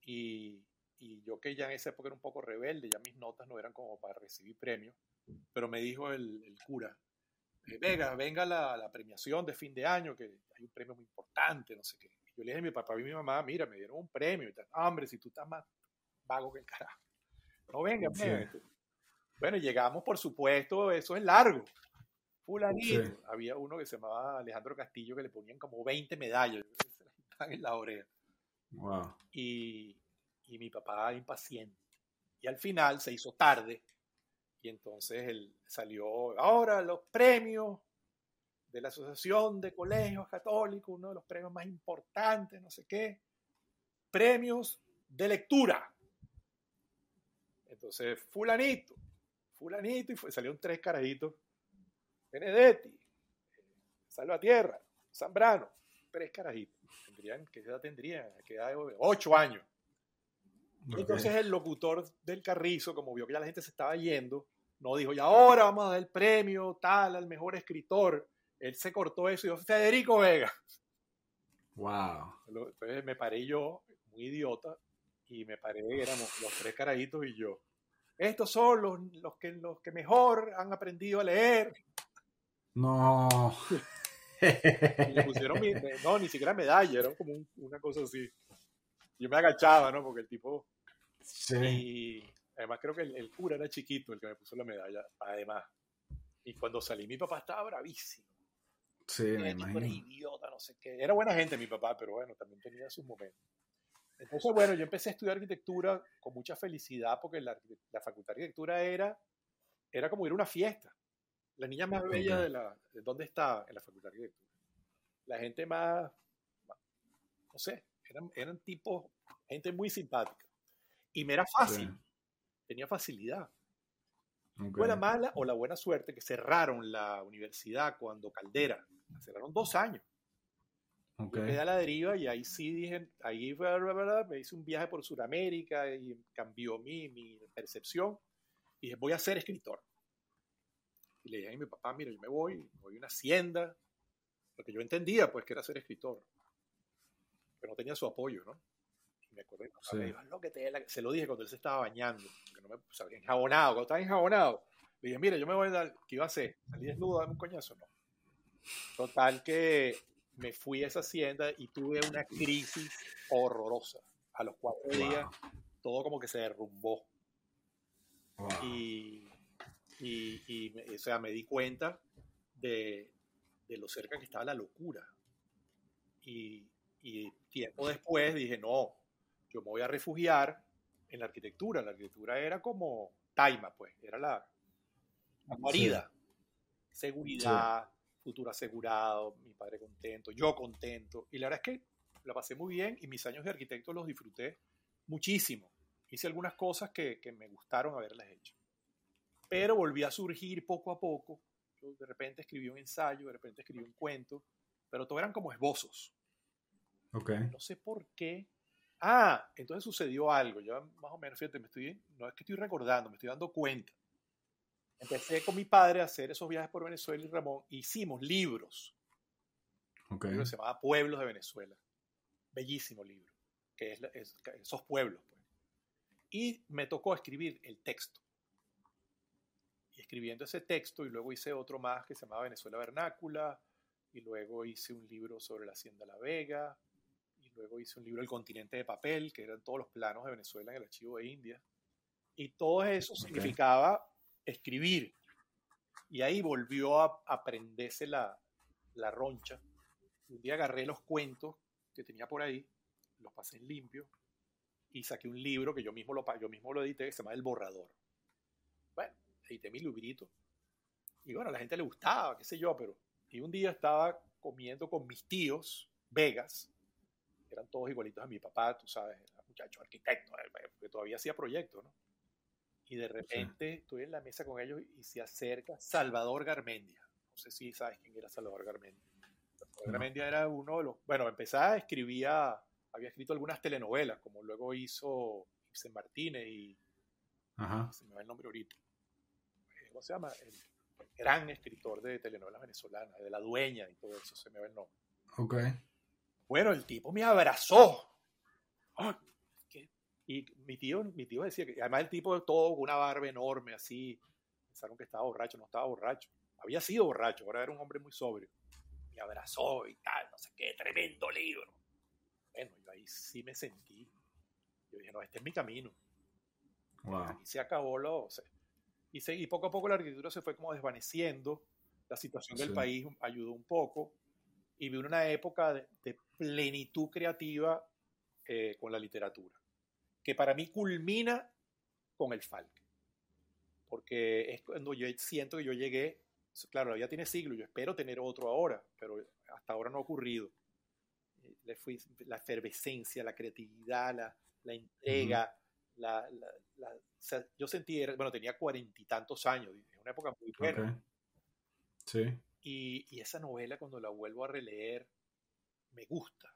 Y, y, yo que ya en esa época era un poco rebelde, ya mis notas no eran como para recibir premios, pero me dijo el, el cura, eh, venga, venga la, la, premiación de fin de año, que hay un premio muy importante, no sé qué. Y yo le dije a mi papá y mi mamá, mira, me dieron un premio. Y tal. hombre, si tú estás más vago que el carajo. No venga, sí. Bueno, llegamos, por supuesto, eso es largo. Fulanito. Sí. Había uno que se llamaba Alejandro Castillo que le ponían como 20 medallas en la oreja. Wow. Y, y mi papá impaciente. Y al final se hizo tarde. Y entonces él salió, ahora los premios de la Asociación de Colegios Católicos, uno de los premios más importantes, no sé qué. Premios de lectura. Entonces, fulanito, fulanito, y fue, salieron tres carajitos. Benedetti, Salvatierra, Zambrano, tres carajitos. Tendrían, ¿Qué edad tendrían? ¿Qué edad? Ocho años. Entonces el locutor del carrizo, como vio que ya la gente se estaba yendo, no dijo, y ahora vamos a dar el premio tal al mejor escritor. Él se cortó eso y dijo, Federico Vega. Wow. Entonces me paré yo, muy idiota, y me paré, éramos los tres carajitos y yo estos son los, los, que, los que mejor han aprendido a leer. No. y le pusieron mi, no, ni siquiera medalla, era como un, una cosa así. Yo me agachaba, ¿no? Porque el tipo... Sí. Y además creo que el, el, cura era chiquito el que me puso la medalla, además. Y cuando salí, mi papá estaba bravísimo. Sí, me imagino. Era idiota, no sé qué. Era buena gente mi papá, pero bueno, también tenía sus momentos. Entonces, bueno, yo empecé a estudiar arquitectura con mucha felicidad porque la, la facultad de arquitectura era, era como ir a una fiesta. La niña más bella de la... De ¿Dónde estaba? En la facultad de arquitectura. La gente más... No sé, eran, eran tipos, gente muy simpática. Y me era fácil. Sí. Tenía facilidad. Okay. Fue la mala o la buena suerte que cerraron la universidad cuando Caldera. La cerraron dos años. Okay. Yo quedé a la deriva y ahí sí dije, ahí ¿verdad? me hice un viaje por Sudamérica y cambió mi, mi percepción. Y dije, voy a ser escritor. Y le dije a mi papá, mira, yo me voy, voy a una hacienda, porque yo entendía pues que era ser escritor, pero no tenía su apoyo, ¿no? Y me acordé, sí. me dijo, lo que te la... se lo dije cuando él se estaba bañando, que no me, o sea, enjabonado, cuando estaba enjabonado. Le dije, mira, yo me voy a dar, ¿qué iba a hacer? ¿Salí desnudo, darme un coñazo? No. Total que me fui a esa hacienda y tuve una crisis horrorosa. A los cuatro wow. días, todo como que se derrumbó. Wow. Y, y, y, o sea, me di cuenta de, de, lo cerca que estaba la locura. Y, y tiempo después dije, no, yo me voy a refugiar en la arquitectura. La arquitectura era como Taima, pues, era la, la guarida. Seguridad, futuro asegurado, mi padre contento, yo contento. Y la verdad es que la pasé muy bien y mis años de arquitecto los disfruté muchísimo. Hice algunas cosas que, que me gustaron haberlas hecho. Pero volví a surgir poco a poco. Yo de repente escribí un ensayo, de repente escribí un cuento, pero todo eran como esbozos. Okay. No sé por qué. Ah, entonces sucedió algo. Yo más o menos, fíjate, me estoy, no es que estoy recordando, me estoy dando cuenta. Empecé con mi padre a hacer esos viajes por Venezuela y Ramón. Hicimos libros. Okay. Un libro que se llamaba Pueblos de Venezuela. Bellísimo libro. Que es, es, esos pueblos. Pues. Y me tocó escribir el texto. Y escribiendo ese texto, y luego hice otro más que se llamaba Venezuela Vernácula, y luego hice un libro sobre la Hacienda La Vega, y luego hice un libro El continente de papel, que eran todos los planos de Venezuela en el archivo de India. Y todo eso okay. significaba escribir. Y ahí volvió a aprenderse la, la roncha. Un día agarré los cuentos que tenía por ahí, los pasé en limpio y saqué un libro que yo mismo lo, yo mismo lo edité que se llama El Borrador. Bueno, edité mi librito. Y bueno, a la gente le gustaba, qué sé yo, pero... Y un día estaba comiendo con mis tíos, Vegas, eran todos igualitos a mi papá, tú sabes, era muchacho arquitecto, que todavía hacía proyectos, ¿no? Y de repente sí. estoy en la mesa con ellos y se acerca Salvador Garmendia. No sé si sabes quién era Salvador Garmendia. Salvador no. Garmendia era uno de los... Bueno, empezaba, escribía, había escrito algunas telenovelas, como luego hizo Ibsen Martínez y... Ajá. Se me va el nombre ahorita. ¿Cómo se llama? El gran escritor de telenovelas venezolanas, de La Dueña y todo eso, se me va el nombre. Ok. Bueno, el tipo me abrazó. ¡Oh! Y mi tío, mi tío decía que, además el tipo de todo, una barba enorme, así, pensaron que estaba borracho, no estaba borracho. Había sido borracho, ahora era un hombre muy sobrio. Me abrazó y tal, no sé qué, tremendo libro. Bueno, yo ahí sí me sentí. Yo dije, no, este es mi camino. Wow. Y se acabó lo. O sea, y, se, y poco a poco la arquitectura se fue como desvaneciendo. La situación del sí. país ayudó un poco. Y vi una época de, de plenitud creativa eh, con la literatura que para mí culmina con el Falque. Porque es cuando yo siento que yo llegué, claro, ya tiene siglos, yo espero tener otro ahora, pero hasta ahora no ha ocurrido. Le fui, la efervescencia, la creatividad, la, la entrega, uh -huh. la, la, la o sea, yo sentí, bueno, tenía cuarenta y tantos años, es una época muy buena. Okay. Sí. Y, y, esa novela, cuando la vuelvo a releer, me gusta.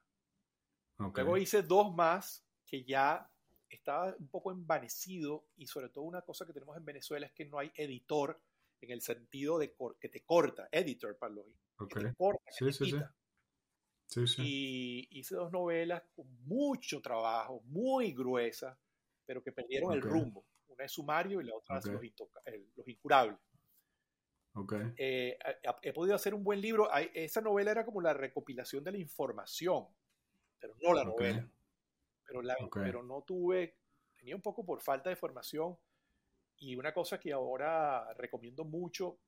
Okay. Luego hice dos más que ya estaba un poco envanecido y sobre todo una cosa que tenemos en Venezuela es que no hay editor en el sentido de que te corta, editor para los okay. que te corta, sí, que sí, te sí. Sí, sí. Y hice dos novelas con mucho trabajo, muy gruesas, pero que perdieron okay. el rumbo. Una es Sumario y la otra es los, el, los, Incurables. Okay. Eh, he, he, podido hacer un buen libro. Esa novela era como la recopilación de la información, pero no la novela pero, la, okay. pero no tuve, tenía un poco por falta de formación y una cosa que ahora recomiendo mucho,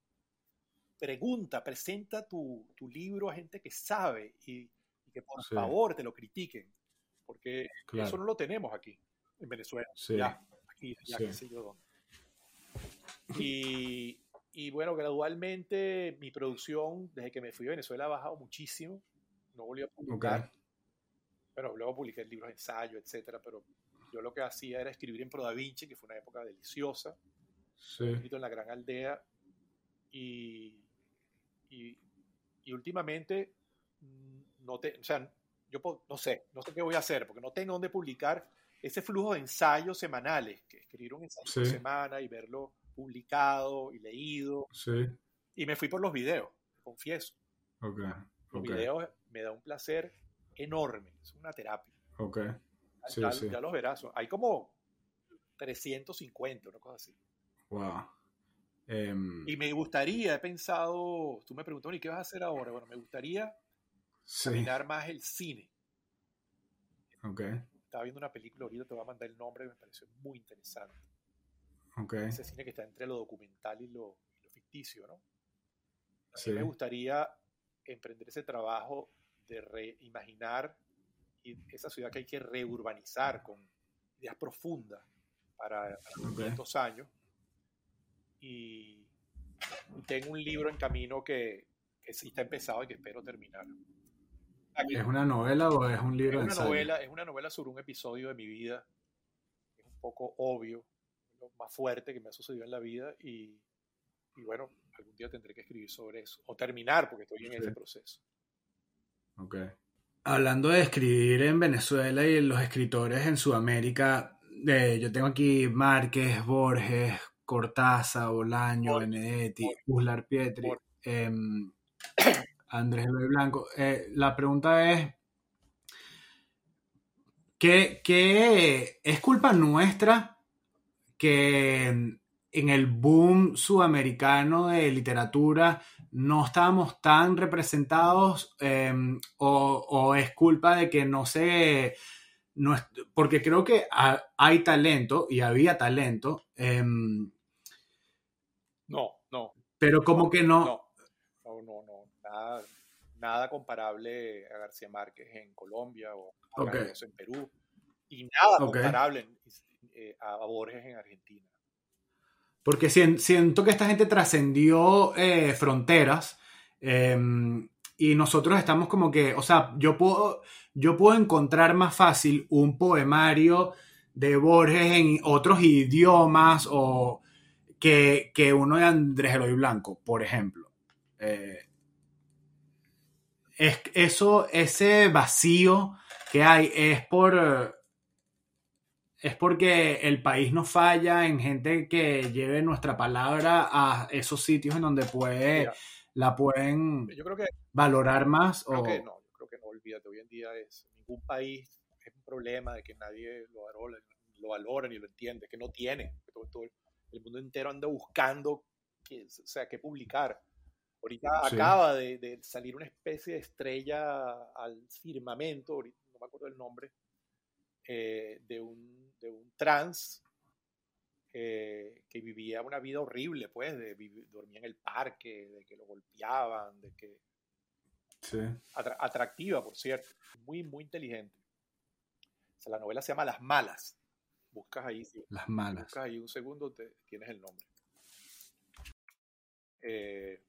pregunta, presenta tu, tu libro a gente que sabe y, y que por sí. favor te lo critiquen, porque claro. eso no lo tenemos aquí en Venezuela, sí. ya, aquí, ya sí. qué sé yo dónde. Y, y bueno, gradualmente mi producción desde que me fui a Venezuela ha bajado muchísimo, no volví a publicar. Okay bueno, luego publiqué libros de ensayo, etcétera, pero yo lo que hacía era escribir en Pro Da Vinci, que fue una época deliciosa, sí. escrito en la gran aldea, y, y, y, últimamente, no te, o sea, yo no sé, no sé qué voy a hacer, porque no tengo dónde publicar ese flujo de ensayos semanales, que escribir un ensayo sí. por semana y verlo publicado y leído, sí. y me fui por los videos, confieso. Okay. Los okay. videos me da un placer enorme, es una terapia. Ok. Sí, ya, sí. ya, los verás, hay como 350, una cosa así. Wow. Um, y me gustaría, he pensado, tú me preguntas, ¿y qué vas a hacer ahora? Bueno, me gustaría sí. más el cine. Ok. Estaba viendo una película ahorita, te voy a mandar el nombre, me pareció muy interesante. Ok. Ese cine que está entre lo documental y lo, y lo ficticio, ¿no? A sí. me gustaría emprender ese trabajo de reimaginar esa ciudad que hay que reurbanizar con ideas profundas para, para estos años. Y tengo un libro en camino que, que sí está empezado y que espero terminar. ¿Es una novela o es un libro es una novela Es una novela sobre un episodio de mi vida. Es un poco obvio, lo más fuerte que me ha sucedido en la vida y, y bueno, algún día tendré que escribir sobre eso. O terminar porque estoy en ese proceso. Ok. Hablando de escribir en Venezuela y los escritores en Sudamérica, eh, yo tengo aquí Márquez, Borges, Cortázar, Bolaño, Benedetti, Uslar Pietri, em, Andrés Luis Blanco. Eh, la pregunta es, ¿qué, es culpa nuestra que en el boom sudamericano de literatura no estábamos tan representados em, o, es culpa de que no sé, no porque creo que hay talento y había talento. Em, no, no. Pero como que no. No, no, no. Nada, comparable a García Márquez en Colombia o a en Perú. Y nada comparable eh, a Borges en Argentina. Porque siento que esta gente trascendió eh, fronteras em, y nosotros estamos como que, o sea, yo puedo, yo puedo encontrar más fácil un poemario de Borges en otros idiomas o que, uno de Andrés Eloy Blanco, por ejemplo. Eh, es, eso, ese vacío que hay es por es porque el país no falla en gente que lleve nuestra palabra a esos sitios en donde puede, la pueden yo creo que, valorar más. Creo que no, yo creo que no, olvídate, hoy en día es ningún país es un problema de que nadie lo valora, lo valora ni lo entiende, que no tiene, todo, el mundo entero anda buscando que, o sea, qué publicar. Ahorita acaba de, de, salir una especie de estrella al firmamento, ahorita no me acuerdo el nombre, eh, de un de un trans eh, que vivía una vida horrible, pues, de dormía en el parque, de que lo golpeaban, de que... Sí. atractiva, por cierto, muy, muy inteligente. O la novela se llama Las Malas. Buscas ahí. Las Malas. Buscas ahí un segundo, te, tienes el nombre. Eh,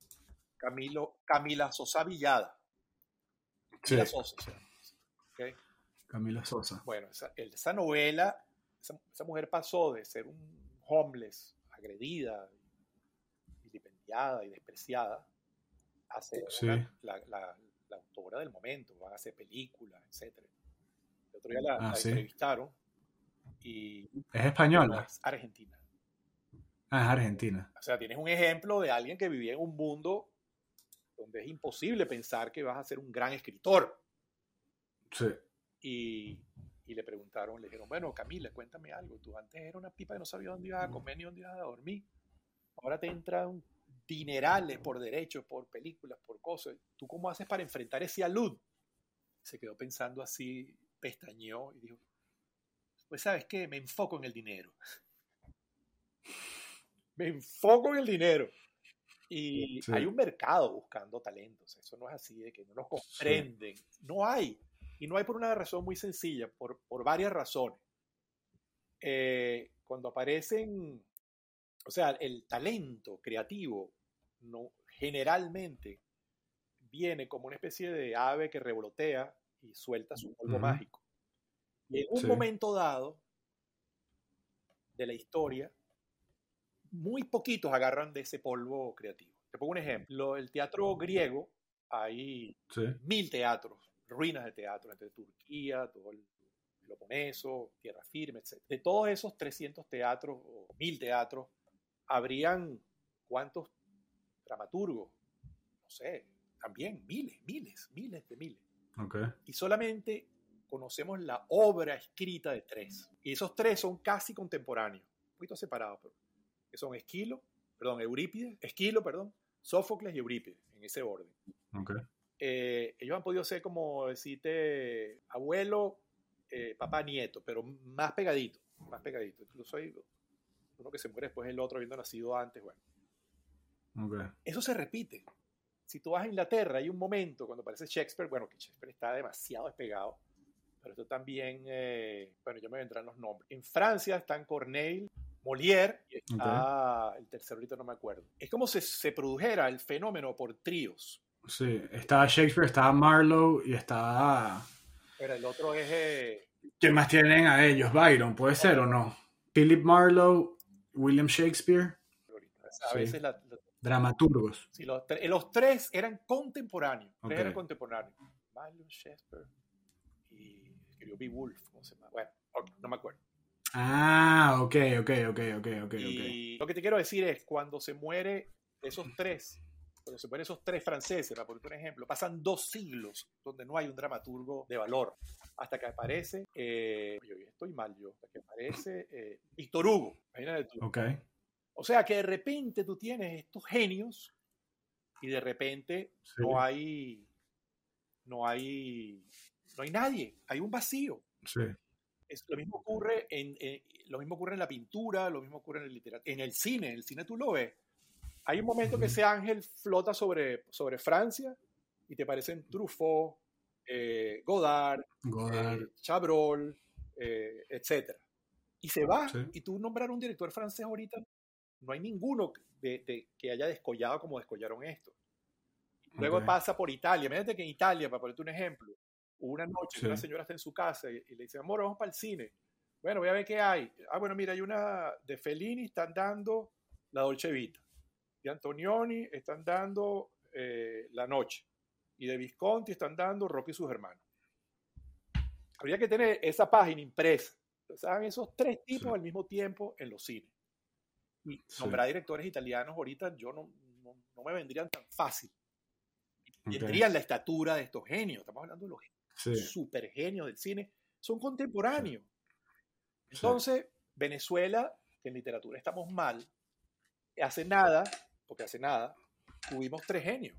Camilo, Camila Sosa Villada. Camila Sosa, Camila Sosa. Bueno, esa, esa novela esa, mujer pasó de ser un homeless, agredida, vilipendiada y despreciada, a ser la, autora del momento, van a hacer películas, etc. El otro día la, ah, entrevistaron y... ¿Es española? es argentina. Ah, es argentina. O sea, tienes un ejemplo de alguien que vivía en un mundo donde es imposible pensar que vas a ser un gran escritor. Sí. Y, y le preguntaron, le dijeron, bueno, Camila, cuéntame algo, tú antes eras una pipa que no sabía dónde ibas a comer ni dónde ibas a dormir, ahora te entran dinerales por derechos, por películas, por cosas, ¿tú cómo haces para enfrentar ese alud? Se quedó pensando así, pestañeó y dijo, pues sabes qué, me enfoco en el dinero. me enfoco en el dinero. Y hay un mercado buscando talentos, eso no es así de que no nos comprenden, no hay. Y no hay por una razón muy sencilla, por, por varias razones. Eh, cuando aparecen, o sea, el talento creativo no, generalmente viene como una especie de ave que revolotea y suelta su polvo mágico. Y en un momento dado de la historia, muy poquitos agarran de ese polvo creativo. Te pongo un ejemplo. El teatro griego, hay mil teatros ruinas de teatro entre Turquía, todo el Peloponeso, Tierra Firme, etc. De todos esos 300 teatros o 1000 teatros, habrían cuántos dramaturgos, no sé, también miles, miles, miles de miles. Okay. Y solamente conocemos la obra escrita de tres. Y esos tres son casi contemporáneos, un poquito separados, pero que son Esquilo, perdón, Eurípides, Esquilo, perdón, Sófocles y Eurípides, en ese orden. Okay. Eh, ellos han podido ser como decirte abuelo, eh, papá, nieto, pero más pegadito, más pegadito. Incluso hay uno que se muere después el otro habiendo nacido antes, bueno. Eso se repite. Si tú vas a Inglaterra, hay un momento cuando aparece Shakespeare, bueno, que Shakespeare está demasiado despegado, pero esto también, eh, bueno, ya me vendrán los nombres. En Francia están Corneille, Molière y está el tercero ahorita no me acuerdo. Es como si se produjera el fenómeno por tríos. Sí, está Shakespeare, está Marlowe y está... Pero el otro es... Eh... ¿Quién más tienen a ellos? Byron, ¿puede ser o no? Philip Marlowe, William Shakespeare. A veces la, Dramaturgos. Sí, los, los, tres eran contemporáneos. Tres eran contemporáneos. Marlowe, Shakespeare y escribió Beowulf. ¿cómo se llama? Bueno, no me acuerdo. Ah, ok, ok, ok, ok, ok. Y lo que te quiero decir es, cuando se muere esos tres, cuando se mueren esos tres franceses, para poner un ejemplo, pasan dos siglos donde no hay un dramaturgo de valor, hasta que aparece, eh, yo estoy mal yo, hasta que aparece eh, Víctor Hugo, imagínate tú. O sea que de repente tú tienes estos genios y de repente no hay, no hay, no hay nadie, hay un vacío. Sí lo, mismo ocurre en, lo mismo ocurre en la pintura, lo mismo ocurre en el literatura, en el cine, en el cine tú lo ves. Hay un momento que ese ángel flota sobre, sobre Francia y te parecen Truffaut, eh, Godard, Godard. Eh, Chabrol, eh, etc. Y se va. Y tú nombrar un director francés ahorita, no hay ninguno de, que haya descollado como descollaron esto. Luego pasa por Italia. Imagínate que en Italia, para ponerte un ejemplo, una noche una señora está en su casa y, le dice, amor, vamos para el cine. Bueno, voy a ver qué hay. Ah, bueno, mira, hay una de Fellini, están dando La Dolce Vita. De Antonioni están dando eh, La Noche. Y de Visconti están dando Rocky y sus hermanos. Habría que tener esa página impresa. ¿Saben? Esos tres tipos al mismo tiempo en los cines. Y nombrar directores italianos ahorita yo no, no, me vendrían tan fácil. Tendrían la estatura de estos genios. Estamos hablando de los genios super genios del cine, son contemporáneos. Entonces, Venezuela, que en literatura estamos mal, hace nada, porque hace nada, tuvimos tres genios,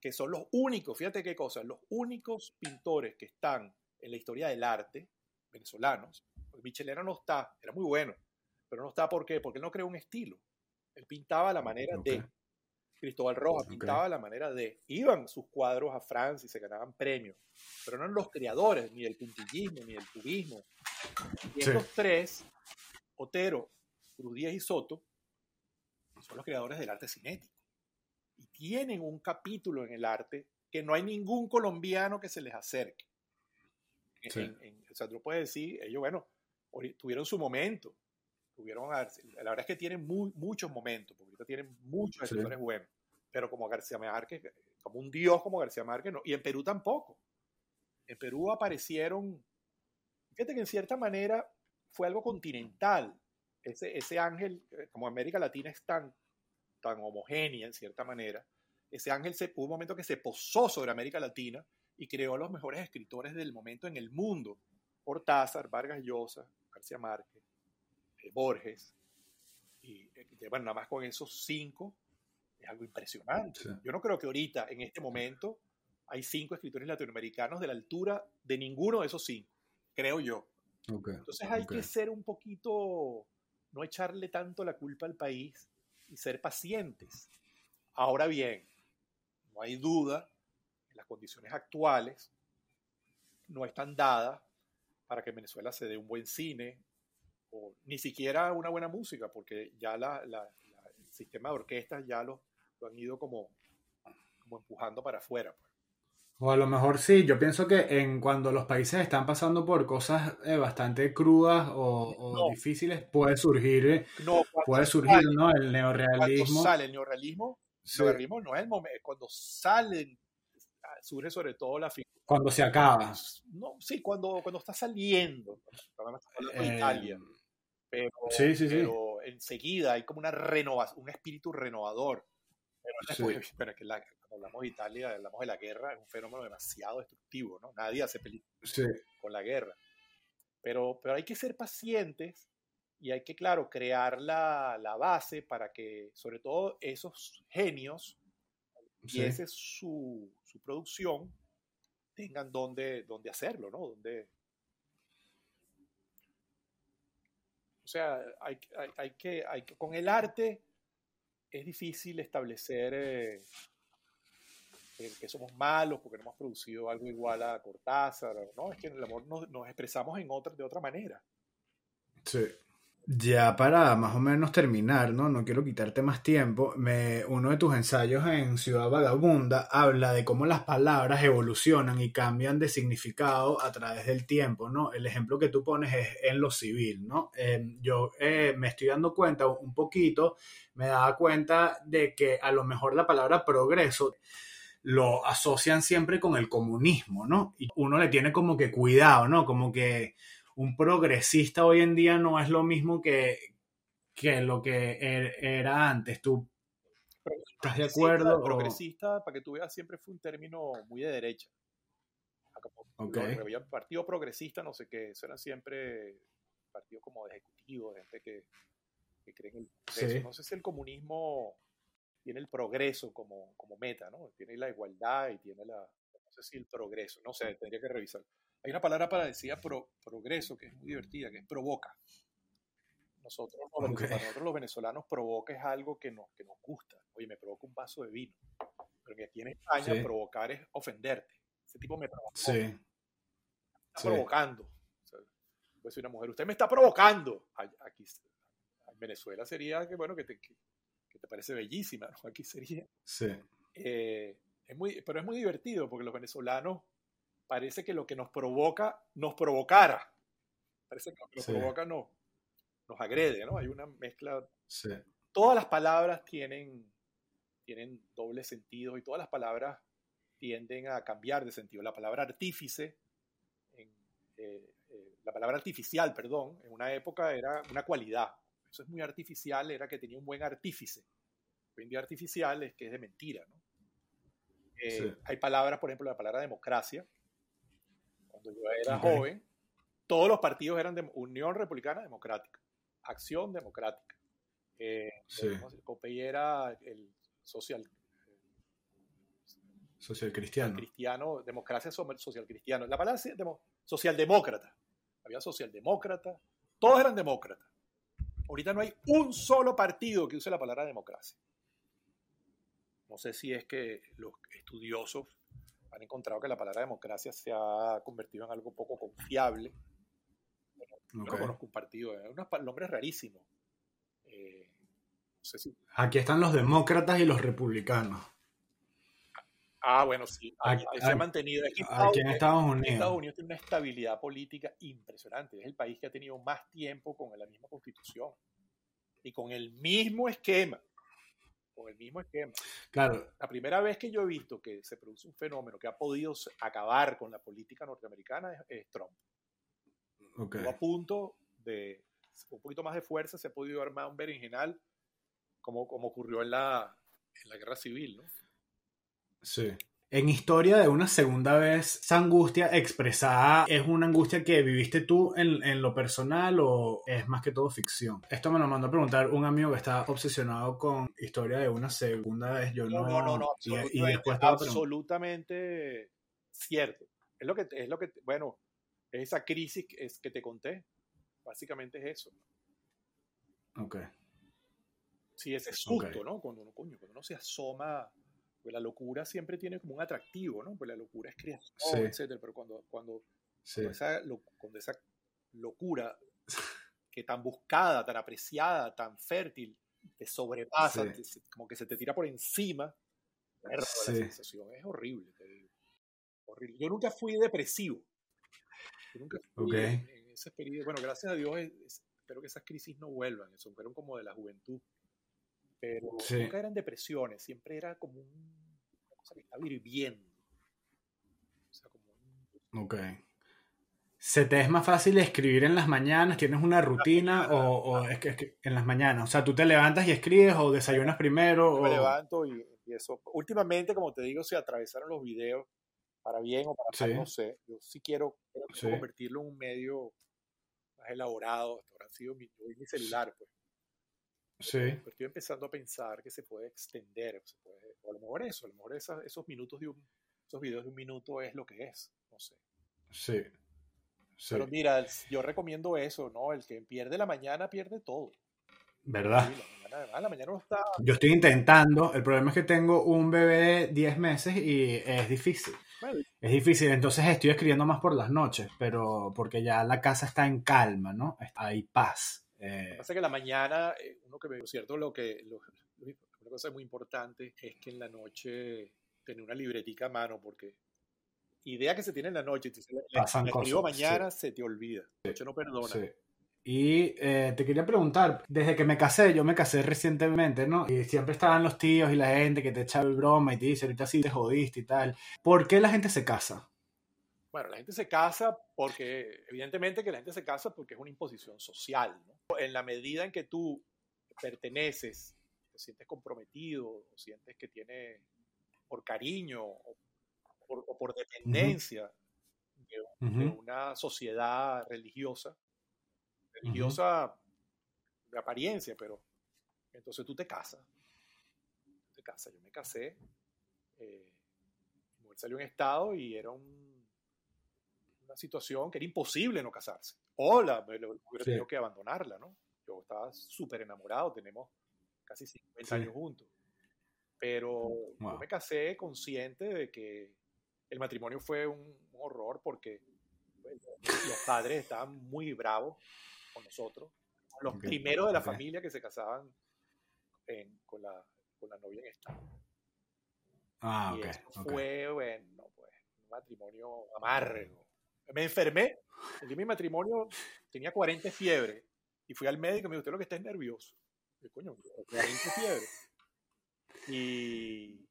que son los únicos, fíjate qué cosa, los únicos pintores que están en la historia del arte venezolanos. Michelena no está, era muy bueno, pero no está ¿por qué? Porque él no creó un estilo. Él pintaba a la manera de. Cristóbal Rojas pintaba a la manera de. Iban sus cuadros a Francia y se ganaban premios pero no eran los creadores ni del puntillismo ni del cubismo. Y estos tres, Otero, Cruz Díaz y Soto, son los creadores del arte cinético. Y tienen un capítulo en el arte que no hay ningún colombiano que se les acerque. o sea, tú puedes decir, ellos, bueno, tuvieron su momento. Tuvieron, la verdad es que tienen muchos momentos, porque ahorita tienen muchos escritores buenos. Pero como García Márquez, como un dios como García Márquez, no. Y en Perú tampoco. En Perú aparecieron, fíjate que en cierta manera fue algo continental. Ese, ese ángel, eh, como América Latina es tan, tan homogénea en cierta manera, ese ángel se, hubo un momento que se posó sobre América Latina y creó a los mejores escritores del momento en el mundo. Cortázar, Vargas Llosa, García Márquez, eh, Borges. Y eh, bueno, nada más con esos cinco es algo impresionante. Yo no creo que ahorita, en este momento, hay cinco escritores latinoamericanos de la altura de ninguno de esos cinco, creo yo. Entonces hay que ser un poquito, no echarle tanto la culpa al país y ser pacientes. Ahora bien, no hay duda, en las condiciones actuales no están dadas para que Venezuela se dé un buen cine o ni siquiera una buena música, porque ya la, el sistema de orquestas ya lo, han ido como, empujando para afuera. Pues. O a lo mejor sí, yo pienso que en cuando los países están pasando por cosas eh, bastante crudas o, difíciles, puede surgir, puede surgir ¿no? el neorealismo. Cuando sale el neorealismo, neorealismo no es el momento, cuando salen, surge sobre todo la figura. Cuando se acaba. No, sí, cuando, cuando está saliendo, eh, Italia. Pero, sí, sí, pero enseguida hay como una renovación, un espíritu renovador. Pero, después, pero que la, hablamos de Italia, hablamos de la guerra, es un fenómeno demasiado destructivo, ¿no? Nadie hace películas con la guerra. Pero, pero hay que ser pacientes y hay que, claro, crear la, la base para que, sobre todo, esos genios, y esa es su, su, producción, tengan donde, donde hacerlo, ¿no? Donde, o sea, hay, hay, hay, que, hay que, con el arte es difícil establecer... Eh, que somos malos porque no hemos producido algo igual a Cortázar, ¿no? Es que en el amor nos, nos expresamos en otra, de otra manera. Sí. Ya para más o menos terminar, ¿no? No quiero quitarte más tiempo. Me, uno de tus ensayos en Ciudad Vagabunda habla de cómo las palabras evolucionan y cambian de significado a través del tiempo, ¿no? El ejemplo que tú pones es en lo civil, ¿no? Eh, yo eh, me estoy dando cuenta un poquito, me daba cuenta de que a lo mejor la palabra progreso lo asocian siempre con el comunismo, ¿no? Y uno le tiene como que cuidado, ¿no? Como que un progresista hoy en día no es lo mismo que, que lo que er, era antes. ¿Tú estás de acuerdo? Progresista, para que tú veas, siempre fue un término muy de derecha. Okay. El partido progresista, no sé qué, eso eran siempre partidos como de ejecutivos, gente que, que creen en el progreso. No sé si el comunismo tiene el progreso como, como meta, ¿no? Tiene la igualdad y tiene la, no sé si el progreso, no sé, tendría que revisar. Hay una palabra para decir progreso que es muy divertida, que es provoca. Nosotros, para nosotros los venezolanos, provoca es algo que nos, que nos gusta. Oye, me provoca un vaso de vino. Pero que aquí en España provocar es ofenderte. Ese tipo me. Sí. está provocando. O una mujer, usted me está provocando. Aquí, en Venezuela sería que, bueno, que te, que, te parece bellísima. Aquí sería. Sí. Eh, es muy, pero es muy divertido porque los venezolanos parece que lo que nos provoca nos provocara. Parece que lo que nos provoca no, nos agrede, ¿no? Hay una mezcla. Sí. Todas las palabras tienen, tienen doble sentido y todas las palabras tienden a cambiar de sentido. La palabra artífice, eh, eh, la palabra artificial, perdón, en una época era una cualidad. Eso es muy artificial, era que tenía un buen artífice. Hoy en día artificial es que es de mentira, ¿no? Eh, hay palabras, por ejemplo, la palabra democracia, cuando yo era joven, todos los partidos eran de Unión Republicana Democrática, Acción Democrática. Eh, el era el social social cristiano. cristiano, democracia social cristiano. La palabra es socialdemócrata. Había socialdemócrata, todos eran demócratas. Ahorita no hay un solo partido que use la palabra democracia. No sé si es que los estudiosos han encontrado que la palabra democracia se ha convertido en algo poco confiable. no conozco un partido, es un nombre rarísimo. Eh, aquí están los demócratas y los republicanos. Ah, bueno, sí. Aquí, se ha mantenido. Aquí, en Estados Unidos. Estados Unidos tiene una estabilidad política impresionante. Es el país que ha tenido más tiempo con la misma constitución y con el mismo esquema con el mismo esquema. Claro. La primera vez que yo he visto que se produce un fenómeno que ha podido acabar con la política norteamericana es, Trump. Okay. a punto de, un poquito más de fuerza, se ha podido armar un berenjenal como, como ocurrió en la, en la guerra civil, ¿no? Sí en historia de una segunda vez, esa angustia expresada es una angustia que viviste tú en, lo personal o es más que todo ficción. Esto me lo mandó a preguntar un amigo que está obsesionado con historia de una segunda vez. Yo no, no, no, no, y, después absolutamente cierto. Es lo que, es lo que, bueno, esa crisis es que te conté. Básicamente es eso. Ok. Sí, ese susto, ¿no? Cuando uno, coño, cuando uno se asoma pues la locura siempre tiene como un atractivo, ¿no? Pues la locura es creación, etcétera. Pero cuando, cuando, esa, esa locura que tan buscada, tan apreciada, tan fértil, te sobrepasa, como que se te tira por encima, la sensación es horrible, horrible. Yo nunca fui depresivo. Yo nunca fui en, ese periodo. Bueno, gracias a Dios, espero que esas crisis no vuelvan. Eso fueron como de la juventud pero nunca eran depresiones, siempre era como una cosa que estaba hirviendo. O sea, como Ok. ¿Se te es más fácil escribir en las mañanas? ¿Tienes una rutina o, es, que, en las mañanas? O sea, ¿tú te levantas y escribes o desayunas primero? me levanto y empiezo. Últimamente, como te digo, se atravesaron los videos para bien o para mal, no sé. Yo sí quiero, convertirlo en un medio más elaborado. Ahora ha sido mi, mi celular, pues. Sí. Pero estoy empezando a pensar que se puede extender, se puede, o a lo mejor eso, a lo mejor esos minutos de un, esos videos de un minuto es lo que es, no sé. Sí. Pero mira, yo recomiendo eso, ¿no? El que pierde la mañana pierde todo. ¿Verdad? Además, la mañana no está. Yo estoy intentando. El problema es que tengo un bebé de 10 meses y es difícil. Es difícil. Entonces estoy escribiendo más por las noches, pero porque ya la casa está en calma, ¿no? Hay paz. Eh... Lo que pasa es que la mañana, eh, uno que ve, cierto, lo que. una cosa muy importante es que en la noche tener una libretica a mano, porque idea que se tiene en la noche, si la, escribo mañana, se te olvida. De hecho, no perdona. Sí. Y eh, te quería preguntar, desde que me casé, yo me casé recientemente, ¿no? Y siempre estaban los tíos y la gente que te echa el broma y te dice, ahorita sí te jodiste y tal. ¿Por qué la gente se casa? Bueno, la gente se casa porque, evidentemente que la gente se casa porque es una imposición social, ¿no? En la medida en que tú perteneces, te sientes comprometido, o sientes que tiene por cariño o por, dependencia de una sociedad religiosa, religiosa de apariencia, pero entonces tú te casas. Te casas. Yo me casé. Eh, mi mujer salió en estado y era una situación que era imposible no casarse. O la, hubiera tenido que abandonarla, ¿no? Yo estaba súper enamorado, tenemos casi 50 años juntos. Pero yo me casé consciente de que el matrimonio fue un, horror porque pues, los padres estaban muy bravos con nosotros, los primeros de la familia que se casaban con, la, con, la, novia en estado. Ah, y eso fue, bueno, pues, un matrimonio amargo. Me enfermé, en mi matrimonio tenía 40 fiebre y fui al médico y me dijo, usted lo que está es nervioso. Y, coño, 40 fiebre. Y,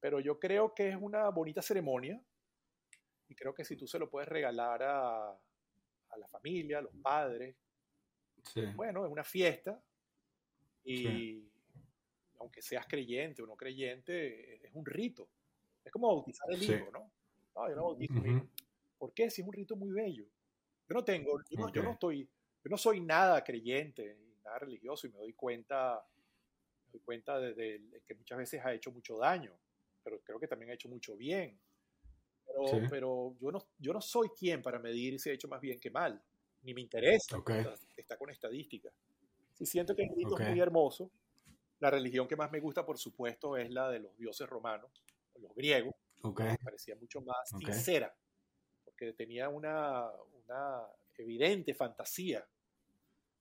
pero yo creo que es una bonita ceremonia y creo que si tú se lo puedes regalar a, a la familia, a los padres. Bueno, es una fiesta y aunque seas creyente o no creyente, es un rito. Es como bautizar el hijo, ¿no? No, yo no bautizo ¿Por qué? Si es un rito muy bello. Yo no tengo, yo, no, estoy, yo no soy nada creyente, nada religioso y me doy cuenta, me doy cuenta de que muchas veces ha hecho mucho daño, pero creo que también ha hecho mucho bien. Pero, yo, no, yo no soy quien para medir si he hecho más bien que mal, ni me interesa. Está, con estadísticas. Si siento que el rito es muy hermoso. La religión que más me gusta, por supuesto, es la de los dioses romanos, los griegos. Me parecía mucho más sincera, porque tenía una, una evidente fantasía.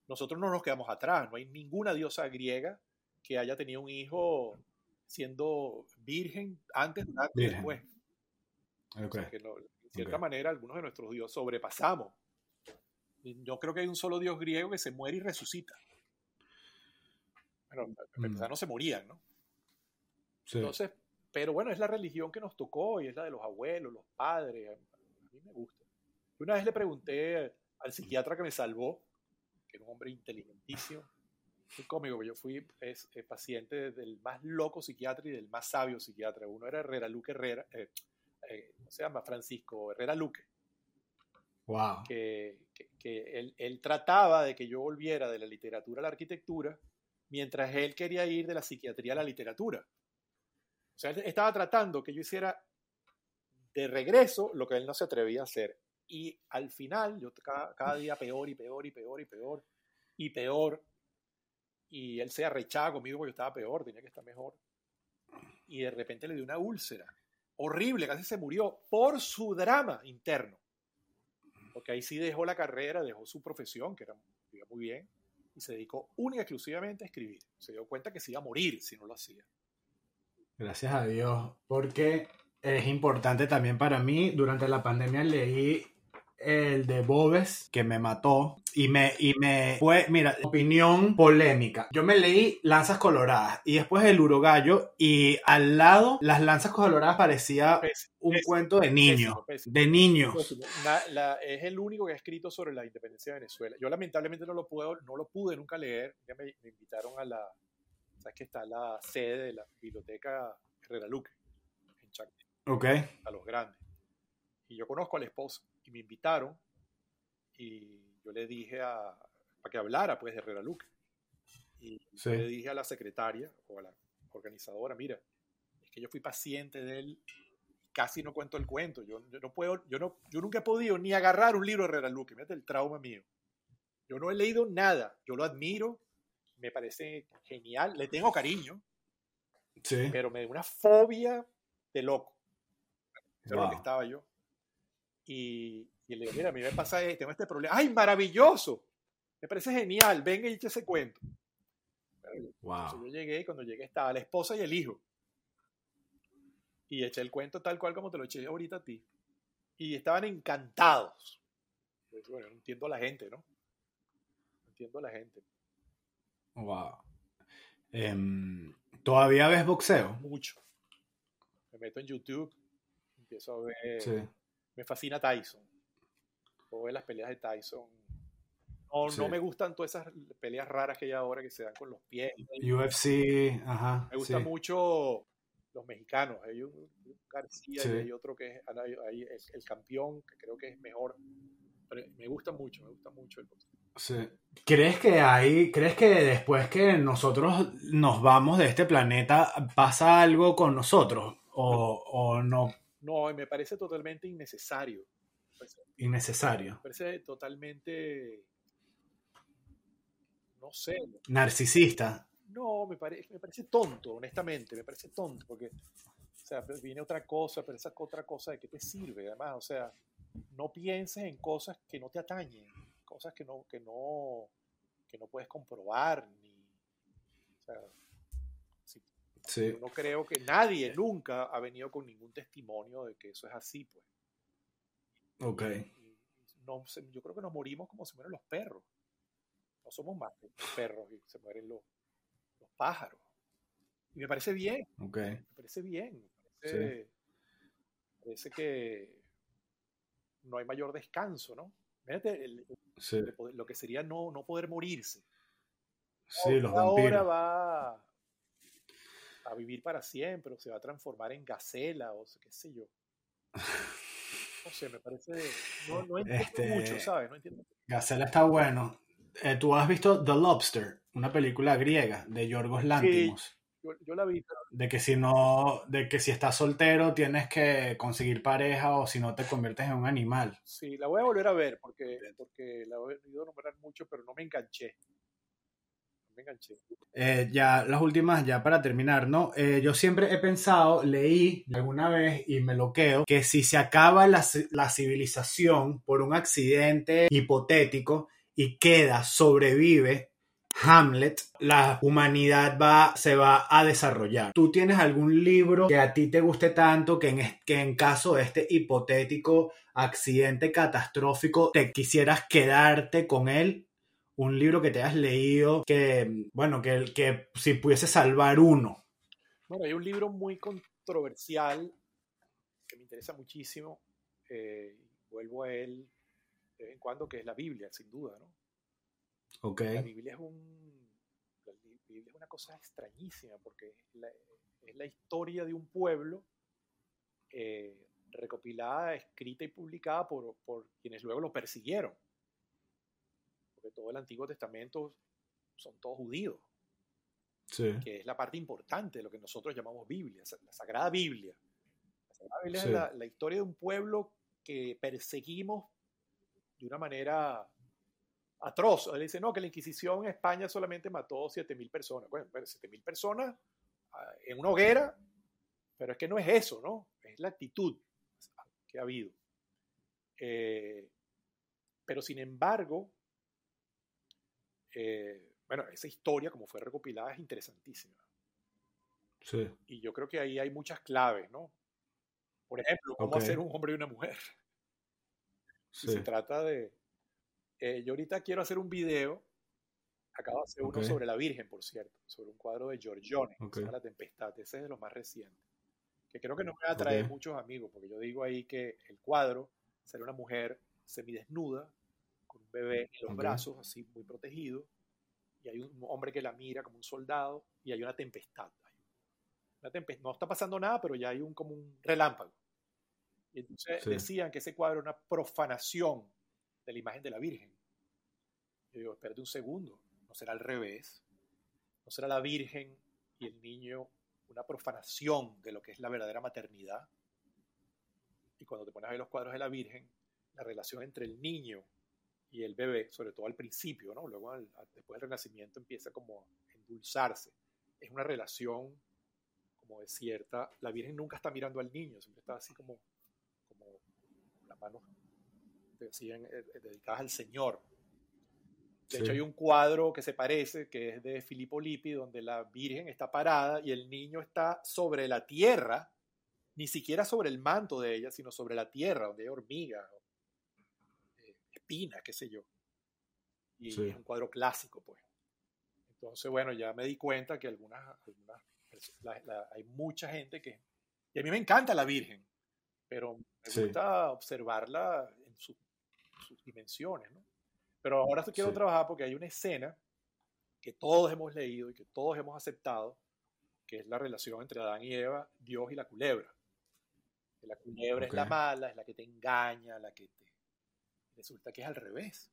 Nosotros no nos quedamos atrás, no hay ninguna diosa griega que haya tenido un hijo siendo virgen antes, durante y después que de cierta manera, algunos de nuestros dioses sobrepasamos. Yo creo que hay un solo dios griego que se muere y resucita. Bueno, mm. no se morían, ¿no? Entonces, pero bueno, es la religión que nos tocó y es la de los abuelos, los padres. Mí me gusta. Una vez le pregunté al psiquiatra que me salvó, que era un hombre inteligentísimo, muy cómico, yo fui es, paciente del más loco psiquiatra y del más sabio psiquiatra. Uno era Herrera Luque Herrera, eh, eh, se llama? Francisco Herrera Luque. Wow. Que, que, él, trataba de que yo volviera de la literatura a la arquitectura, mientras él quería ir de la psiquiatría a la literatura. O sea, él estaba tratando que yo hiciera de regreso lo que él no se atrevía a hacer. Y al final, yo cada, día peor y peor y peor y peor y peor. Y él se arrechaba conmigo porque yo estaba peor, tenía que estar mejor. Y de repente le dio una úlcera horrible, casi se murió por su drama interno. Porque ahí sí dejó la carrera, dejó su profesión, que era muy bien, y se dedicó única y exclusivamente a escribir. Se dio cuenta que se iba a morir si no lo hacía. Gracias a Dios, porque es importante también para mí. Durante la pandemia leí el de Bobes que me mató y me, y me fue, mira, opinión polémica. Yo me leí Lanzas Coloradas y después el Urogallo y al lado las Lanzas Coloradas parecía un cuento de niño, de niños. es el único que ha escrito sobre la independencia de Venezuela. Yo lamentablemente no lo, puedo, no lo pude nunca leer. Ya me, invitaron a la, ¿sabes que está la sede de la biblioteca Herrera Luque en Chaco. Ok. A los grandes. Y yo conozco al esposo y me invitaron y yo le dije a, para que hablara pues de Herrera Luque. Y le dije a la secretaria o a la organizadora, mira, es que yo fui paciente de él casi no cuento el cuento. Yo, no puedo, yo, no, yo nunca he podido ni agarrar un libro de Herrera Luque, mira el trauma mío. Yo no he leído nada, yo lo admiro me parece genial, le tengo cariño, Sí. pero me da una fobia de loco. Eso es lo que Wow. estaba yo. Y, y le digo, mira, a mí me pasa, eh, tengo este problema. ¡Ay, maravilloso! Me parece genial, venga y eche ese cuento. Entonces Wow. yo llegué y cuando llegué estaba la esposa y el hijo. Y eché el cuento tal cual como te lo eché ahorita a ti. Y estaban encantados. Dije, bueno, no entiendo a la gente, ¿no? No entiendo a la gente. Wow. Em, ¿Todavía ves boxeo? Mucho. Me meto en YouTube, empiezo a ver. Sí. Me fascina Tyson. Puedo ver las peleas de Tyson. No, Sí. no me gustan todas esas peleas raras que hay ahora que se dan con los pies. UFC, ajá. Me gusta sí. mucho los mexicanos. Hay un, García y hay otro que es hay el, el campeón, que creo que es mejor. Pero me gusta mucho, me gusta mucho el boxeo. Sí. ¿Crees que hay, crees que después que nosotros nos vamos de este planeta pasa algo con nosotros? ¿O, o no? No, me parece totalmente innecesario. Me parece, Innecesario. me parece totalmente. No sé. Narcisista. No, me, pare- me parece tonto, honestamente. Me parece tonto, porque. O sea, pero viene otra cosa, pero esa otra cosa de qué te sirve, además. O sea, no pienses en cosas que no te atañen, cosas que no, que no, que no puedes comprobar, ni. O sea, Sí. Yo no creo que nadie nunca ha venido con ningún testimonio de que eso es así, pues. Ok. Y no, se- yo creo que nos morimos como se mueren los perros. No somos más que los perros y se mueren los, los pájaros. Y me parece bien, Ok. me parece bien. Me parece, parece que no hay mayor descanso, ¿no? Fíjate el- Sí. el poder- lo que sería no, no poder morirse. Sí, los ahora va a vivir para siempre, o se va a transformar en gacela, o qué sé yo. No sé, me parece. No, no entiendo Este- mucho, ¿sabes? No entiendo. Gacela está bueno. Eh, ¿Tú has visto The Lobster? Una película griega de Yorgos Lantimos. Yo, yo la vi, pero De que si no, de que si estás soltero tienes que conseguir pareja o si no te conviertes en un animal. sí, la voy a volver a ver porque, porque la he oído nombrar mucho, pero no me enganché. Me enganché. Eh, ya las últimas, ya para terminar, ¿no? Eh, yo siempre he pensado, leí alguna vez y me lo quedo, que si se acaba la, la civilización por un accidente hipotético y queda, sobrevive Hamlet, la humanidad va, se va a desarrollar. ¿Tú tienes algún libro que a ti te guste tanto que en, que en caso de este hipotético accidente catastrófico te quisieras quedarte con él? Un libro que te hayas leído que, bueno, que, que si pudiese salvar uno. Bueno, hay un libro muy controversial que me interesa muchísimo. eh, vuelvo a él de vez en cuando, que es la Biblia, sin duda, ¿no? Ok. La Biblia es un la Bi- Biblia es una cosa extrañísima porque es la, es la historia de un pueblo eh, recopilada, escrita y publicada por, por quienes luego lo persiguieron. Porque todo el Antiguo Testamento son todos judíos, Sí. que es la parte importante de lo que nosotros llamamos Biblia, la Sagrada Biblia. La Sagrada Biblia Sí. es la, la historia de un pueblo que perseguimos de una manera atroz. Él dice, no, que la Inquisición en España solamente mató 7.000 personas. Bueno, pero 7.000 personas ah, en una hoguera, pero es que no es eso, ¿no? Es la actitud que ha habido. Eh, pero sin embargo, eh, bueno, esa historia, como fue recopilada, es interesantísima. Sí. Y yo creo que ahí hay muchas claves, ¿no? Por ejemplo, cómo hacer un hombre y una mujer. Si Sí. se trata de... eh, yo ahorita quiero hacer un video, acabo de hacer uno sobre la Virgen, por cierto, sobre un cuadro de Giorgione, que Ok. se llama La Tempestad, ese es de los más recientes, que creo que no me va a atraer Ok. muchos amigos, porque yo digo ahí que el cuadro sale una mujer semidesnuda, bebé en los Ok. brazos, así muy protegido, y hay un hombre que la mira como un soldado, y hay una tempestad. Una tempestad. No está pasando nada, pero ya hay un, como un relámpago. Y entonces Sí. decían que ese cuadro era una profanación de la imagen de la Virgen. Yo digo, espérate un segundo, ¿no será al revés? ¿No será la Virgen y el niño una profanación de lo que es la verdadera maternidad? Y cuando te pones a ver los cuadros de la Virgen, la relación entre el niño y el bebé, sobre todo al principio, ¿no? Luego, después del renacimiento, empieza como a endulzarse. Es una relación como de cierta... La Virgen nunca está mirando al niño, siempre está así como, como las manos decían, eh, dedicadas al Señor. De hecho, hay un cuadro que se parece, que es de Filippo Lippi, donde la Virgen está parada y el niño está sobre la tierra, ni siquiera sobre el manto de ella, sino sobre la tierra, donde hay hormigas, espinas, qué sé yo. Y es un cuadro clásico, pues. Entonces, bueno, ya me di cuenta que algunas, hay mucha gente que... Y a mí me encanta la Virgen, pero me gusta observarla en, sus dimensiones, ¿no? Pero ahora quiero trabajar porque hay una escena que todos hemos leído y que todos hemos aceptado, que es la relación entre Adán y Eva, Dios y la culebra. Que la culebra es la mala, es la que te engaña, la que te... Resulta que es al revés.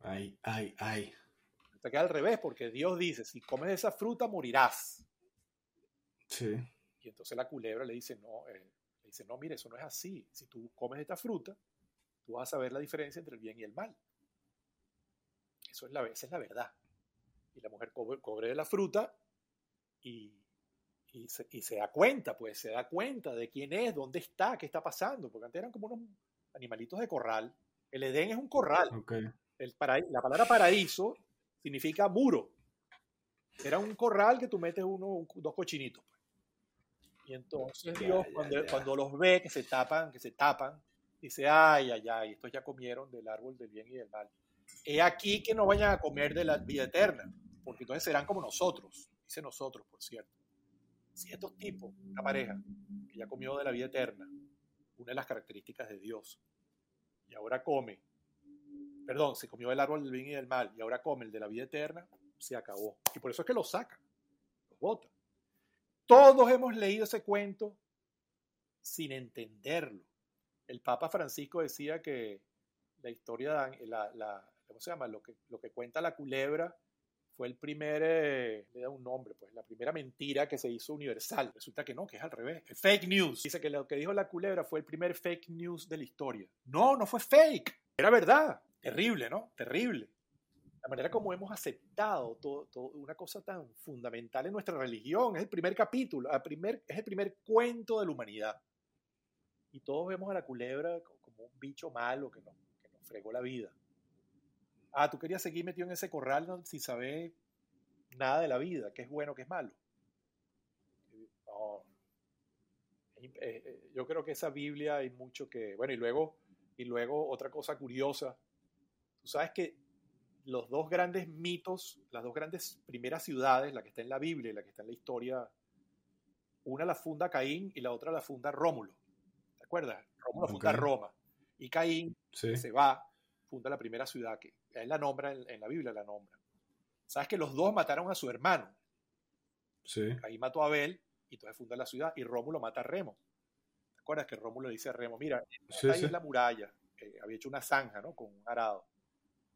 Ay, ay, ay. Resulta que es al revés, porque Dios dice, si comes esa fruta morirás. Sí. Y entonces la culebra le dice, no, eh, le dice, no, mire, eso no es así. Si tú comes esta fruta, tú vas a saber la diferencia entre el bien y el mal. Eso es la, esa es la verdad. Y la mujer cobre, la fruta y, y, se, da cuenta, pues se da cuenta de quién es, dónde está, qué está pasando, porque antes eran como unos animalitos de corral. El Edén es un corral. El la palabra paraíso significa muro. Era un corral que tú metes uno, dos cochinitos. Pues. Y entonces Dios, cuando, cuando, los ve que se tapan, que se tapan, dice, ay, ay, ay, estos ya comieron del árbol del bien y del mal. He aquí que no vayan a comer de la vida eterna, porque entonces serán como nosotros, dice nosotros, por cierto. Si estos tipos, una pareja que ya comió de la vida eterna, una de las características de Dios, y ahora come, perdón, se comió el árbol del bien y del mal, y ahora come el de la vida eterna, se acabó. Y por eso es que lo sacan, lo botan. Todos hemos leído ese cuento sin entenderlo. El Papa Francisco decía que la historia, la, la, ¿cómo se llama? Lo que, lo que cuenta la culebra fue el primer, eh, le da un nombre, pues, la primera mentira que se hizo universal. Resulta que no, que es al revés. fake news. Dice que lo que dijo la culebra fue el primer fake news de la historia. No, no fue fake. Era verdad. Terrible, ¿no? Terrible. La manera como hemos aceptado todo, una cosa tan fundamental en nuestra religión. Es el primer capítulo, el primer, es el primer cuento de la humanidad. Y todos vemos a la culebra como un bicho malo que nos, que nos fregó la vida. Ah, tú querías seguir metido en ese corral sin saber nada de la vida, qué es bueno, qué es malo. Eh, eh, yo creo que esa Biblia hay mucho que. Bueno, y luego, y luego otra cosa curiosa. Tú sabes que los dos grandes mitos, las dos grandes primeras ciudades, la que está en la Biblia y la que está en la historia, una la funda Caín y la otra la funda Rómulo. ¿Te acuerdas? Rómulo funda Roma. Y Caín se va, funda la primera ciudad que él la nombra en, la Biblia, la nombra. Sabes que los dos mataron a su hermano. Sí. Ahí mató a Abel y entonces funda la ciudad y Rómulo mata a Remo. ¿Te acuerdas que Rómulo dice a Remo, mira, ahí es la muralla, había hecho una zanja, ¿no? Con un arado.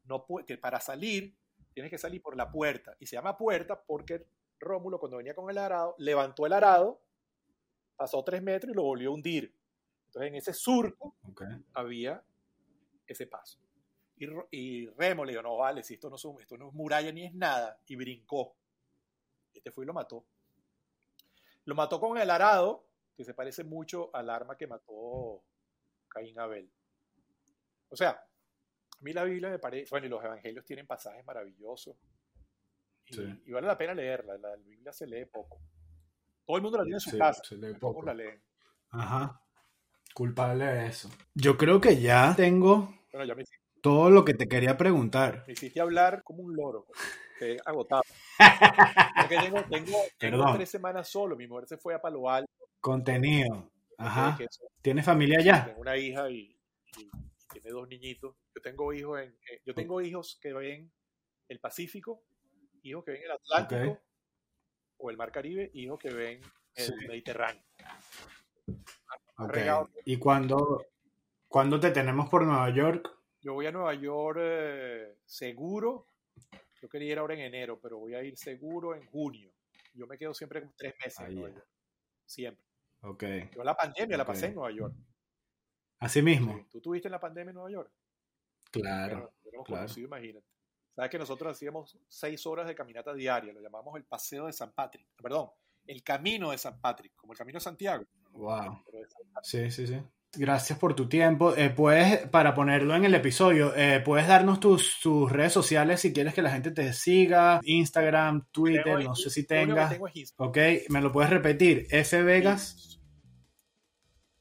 No que para salir tienes que salir por la puerta y se llama puerta porque Rómulo cuando venía con el arado levantó el arado, pasó tres metros y lo volvió a hundir. Entonces en ese surco había ese paso. Y, Remo le dijo, no vale, si esto no, esto no es muralla ni es nada, y brincó. Este fue y lo mató. Lo mató con el arado, que se parece mucho al arma que mató Caín Abel. O sea, a mí la Biblia me parece, bueno, y los evangelios tienen pasajes maravillosos. Y, vale la pena leerla, la, Biblia se lee poco. Todo el mundo la tiene en su casa, se lee poco. la leen. Ajá. Culpable de eso. Yo creo que ya tengo bueno, ya me todo lo que te quería preguntar. Me hiciste hablar como un loro, te he agotado. Porque tengo, tres semanas solo, mi mujer se fue a Palo Alto. Contenido. Ajá. ¿Tienes familia ya? Tengo una hija y, tiene dos niñitos. Yo tengo hijos en, eh, yo tengo hijos que ven el Pacífico, hijos que ven el Atlántico o el Mar Caribe, hijos que ven el Mediterráneo. Okay. ¿Y cuándo, cuándo te tenemos por Nueva York? Yo voy a Nueva York eh, seguro. Yo quería ir ahora en enero, pero voy a ir seguro en junio. Yo me quedo siempre tres meses en Nueva York. Siempre. Ok. Yo la pandemia la pasé en Nueva York. Así mismo. ¿Tú tuviste la pandemia en Nueva York? Claro. Claro. conocido, imagínate. Sabes que nosotros hacíamos seis horas de caminata diaria, lo llamamos el paseo de San Patrick, perdón, el camino de San Patrick, como el camino de Santiago. Wow. de. Sí, sí, sí. Gracias por tu tiempo. Eh, puedes, para ponerlo en el episodio, eh, puedes darnos tus, tus redes sociales si quieres que la gente te siga, Instagram, Twitter, no sé si tengas. Ok, me lo puedes repetir. F Vegas.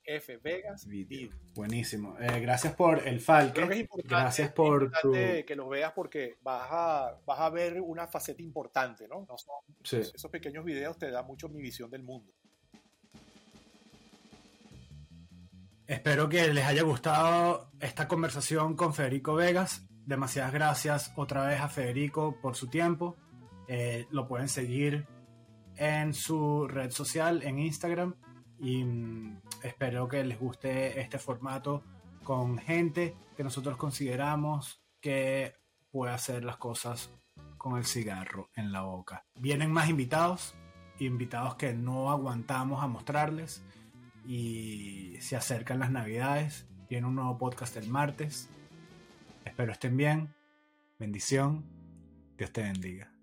F Vegas Video. Buenísimo. Eh, gracias por el falque. Creo que es importante, Gracias es por tu... que los veas porque vas a, vas a ver una faceta importante, ¿no? No son- Sí. Esos pequeños videos te dan mucho mi visión del mundo. Espero que les haya gustado esta conversación con Federico Vegas. Demasiadas gracias otra vez a Federico por su tiempo. Eh, lo pueden seguir en su red social, en Instagram. Y mm, espero que les guste este formato con gente que nosotros consideramos que puede hacer las cosas con el cigarro en la boca. Vienen más invitados, invitados que no aguantamos a mostrarles y se acercan las navidades. Viene un nuevo podcast el martes. Espero estén bien. Bendición. Dios te bendiga.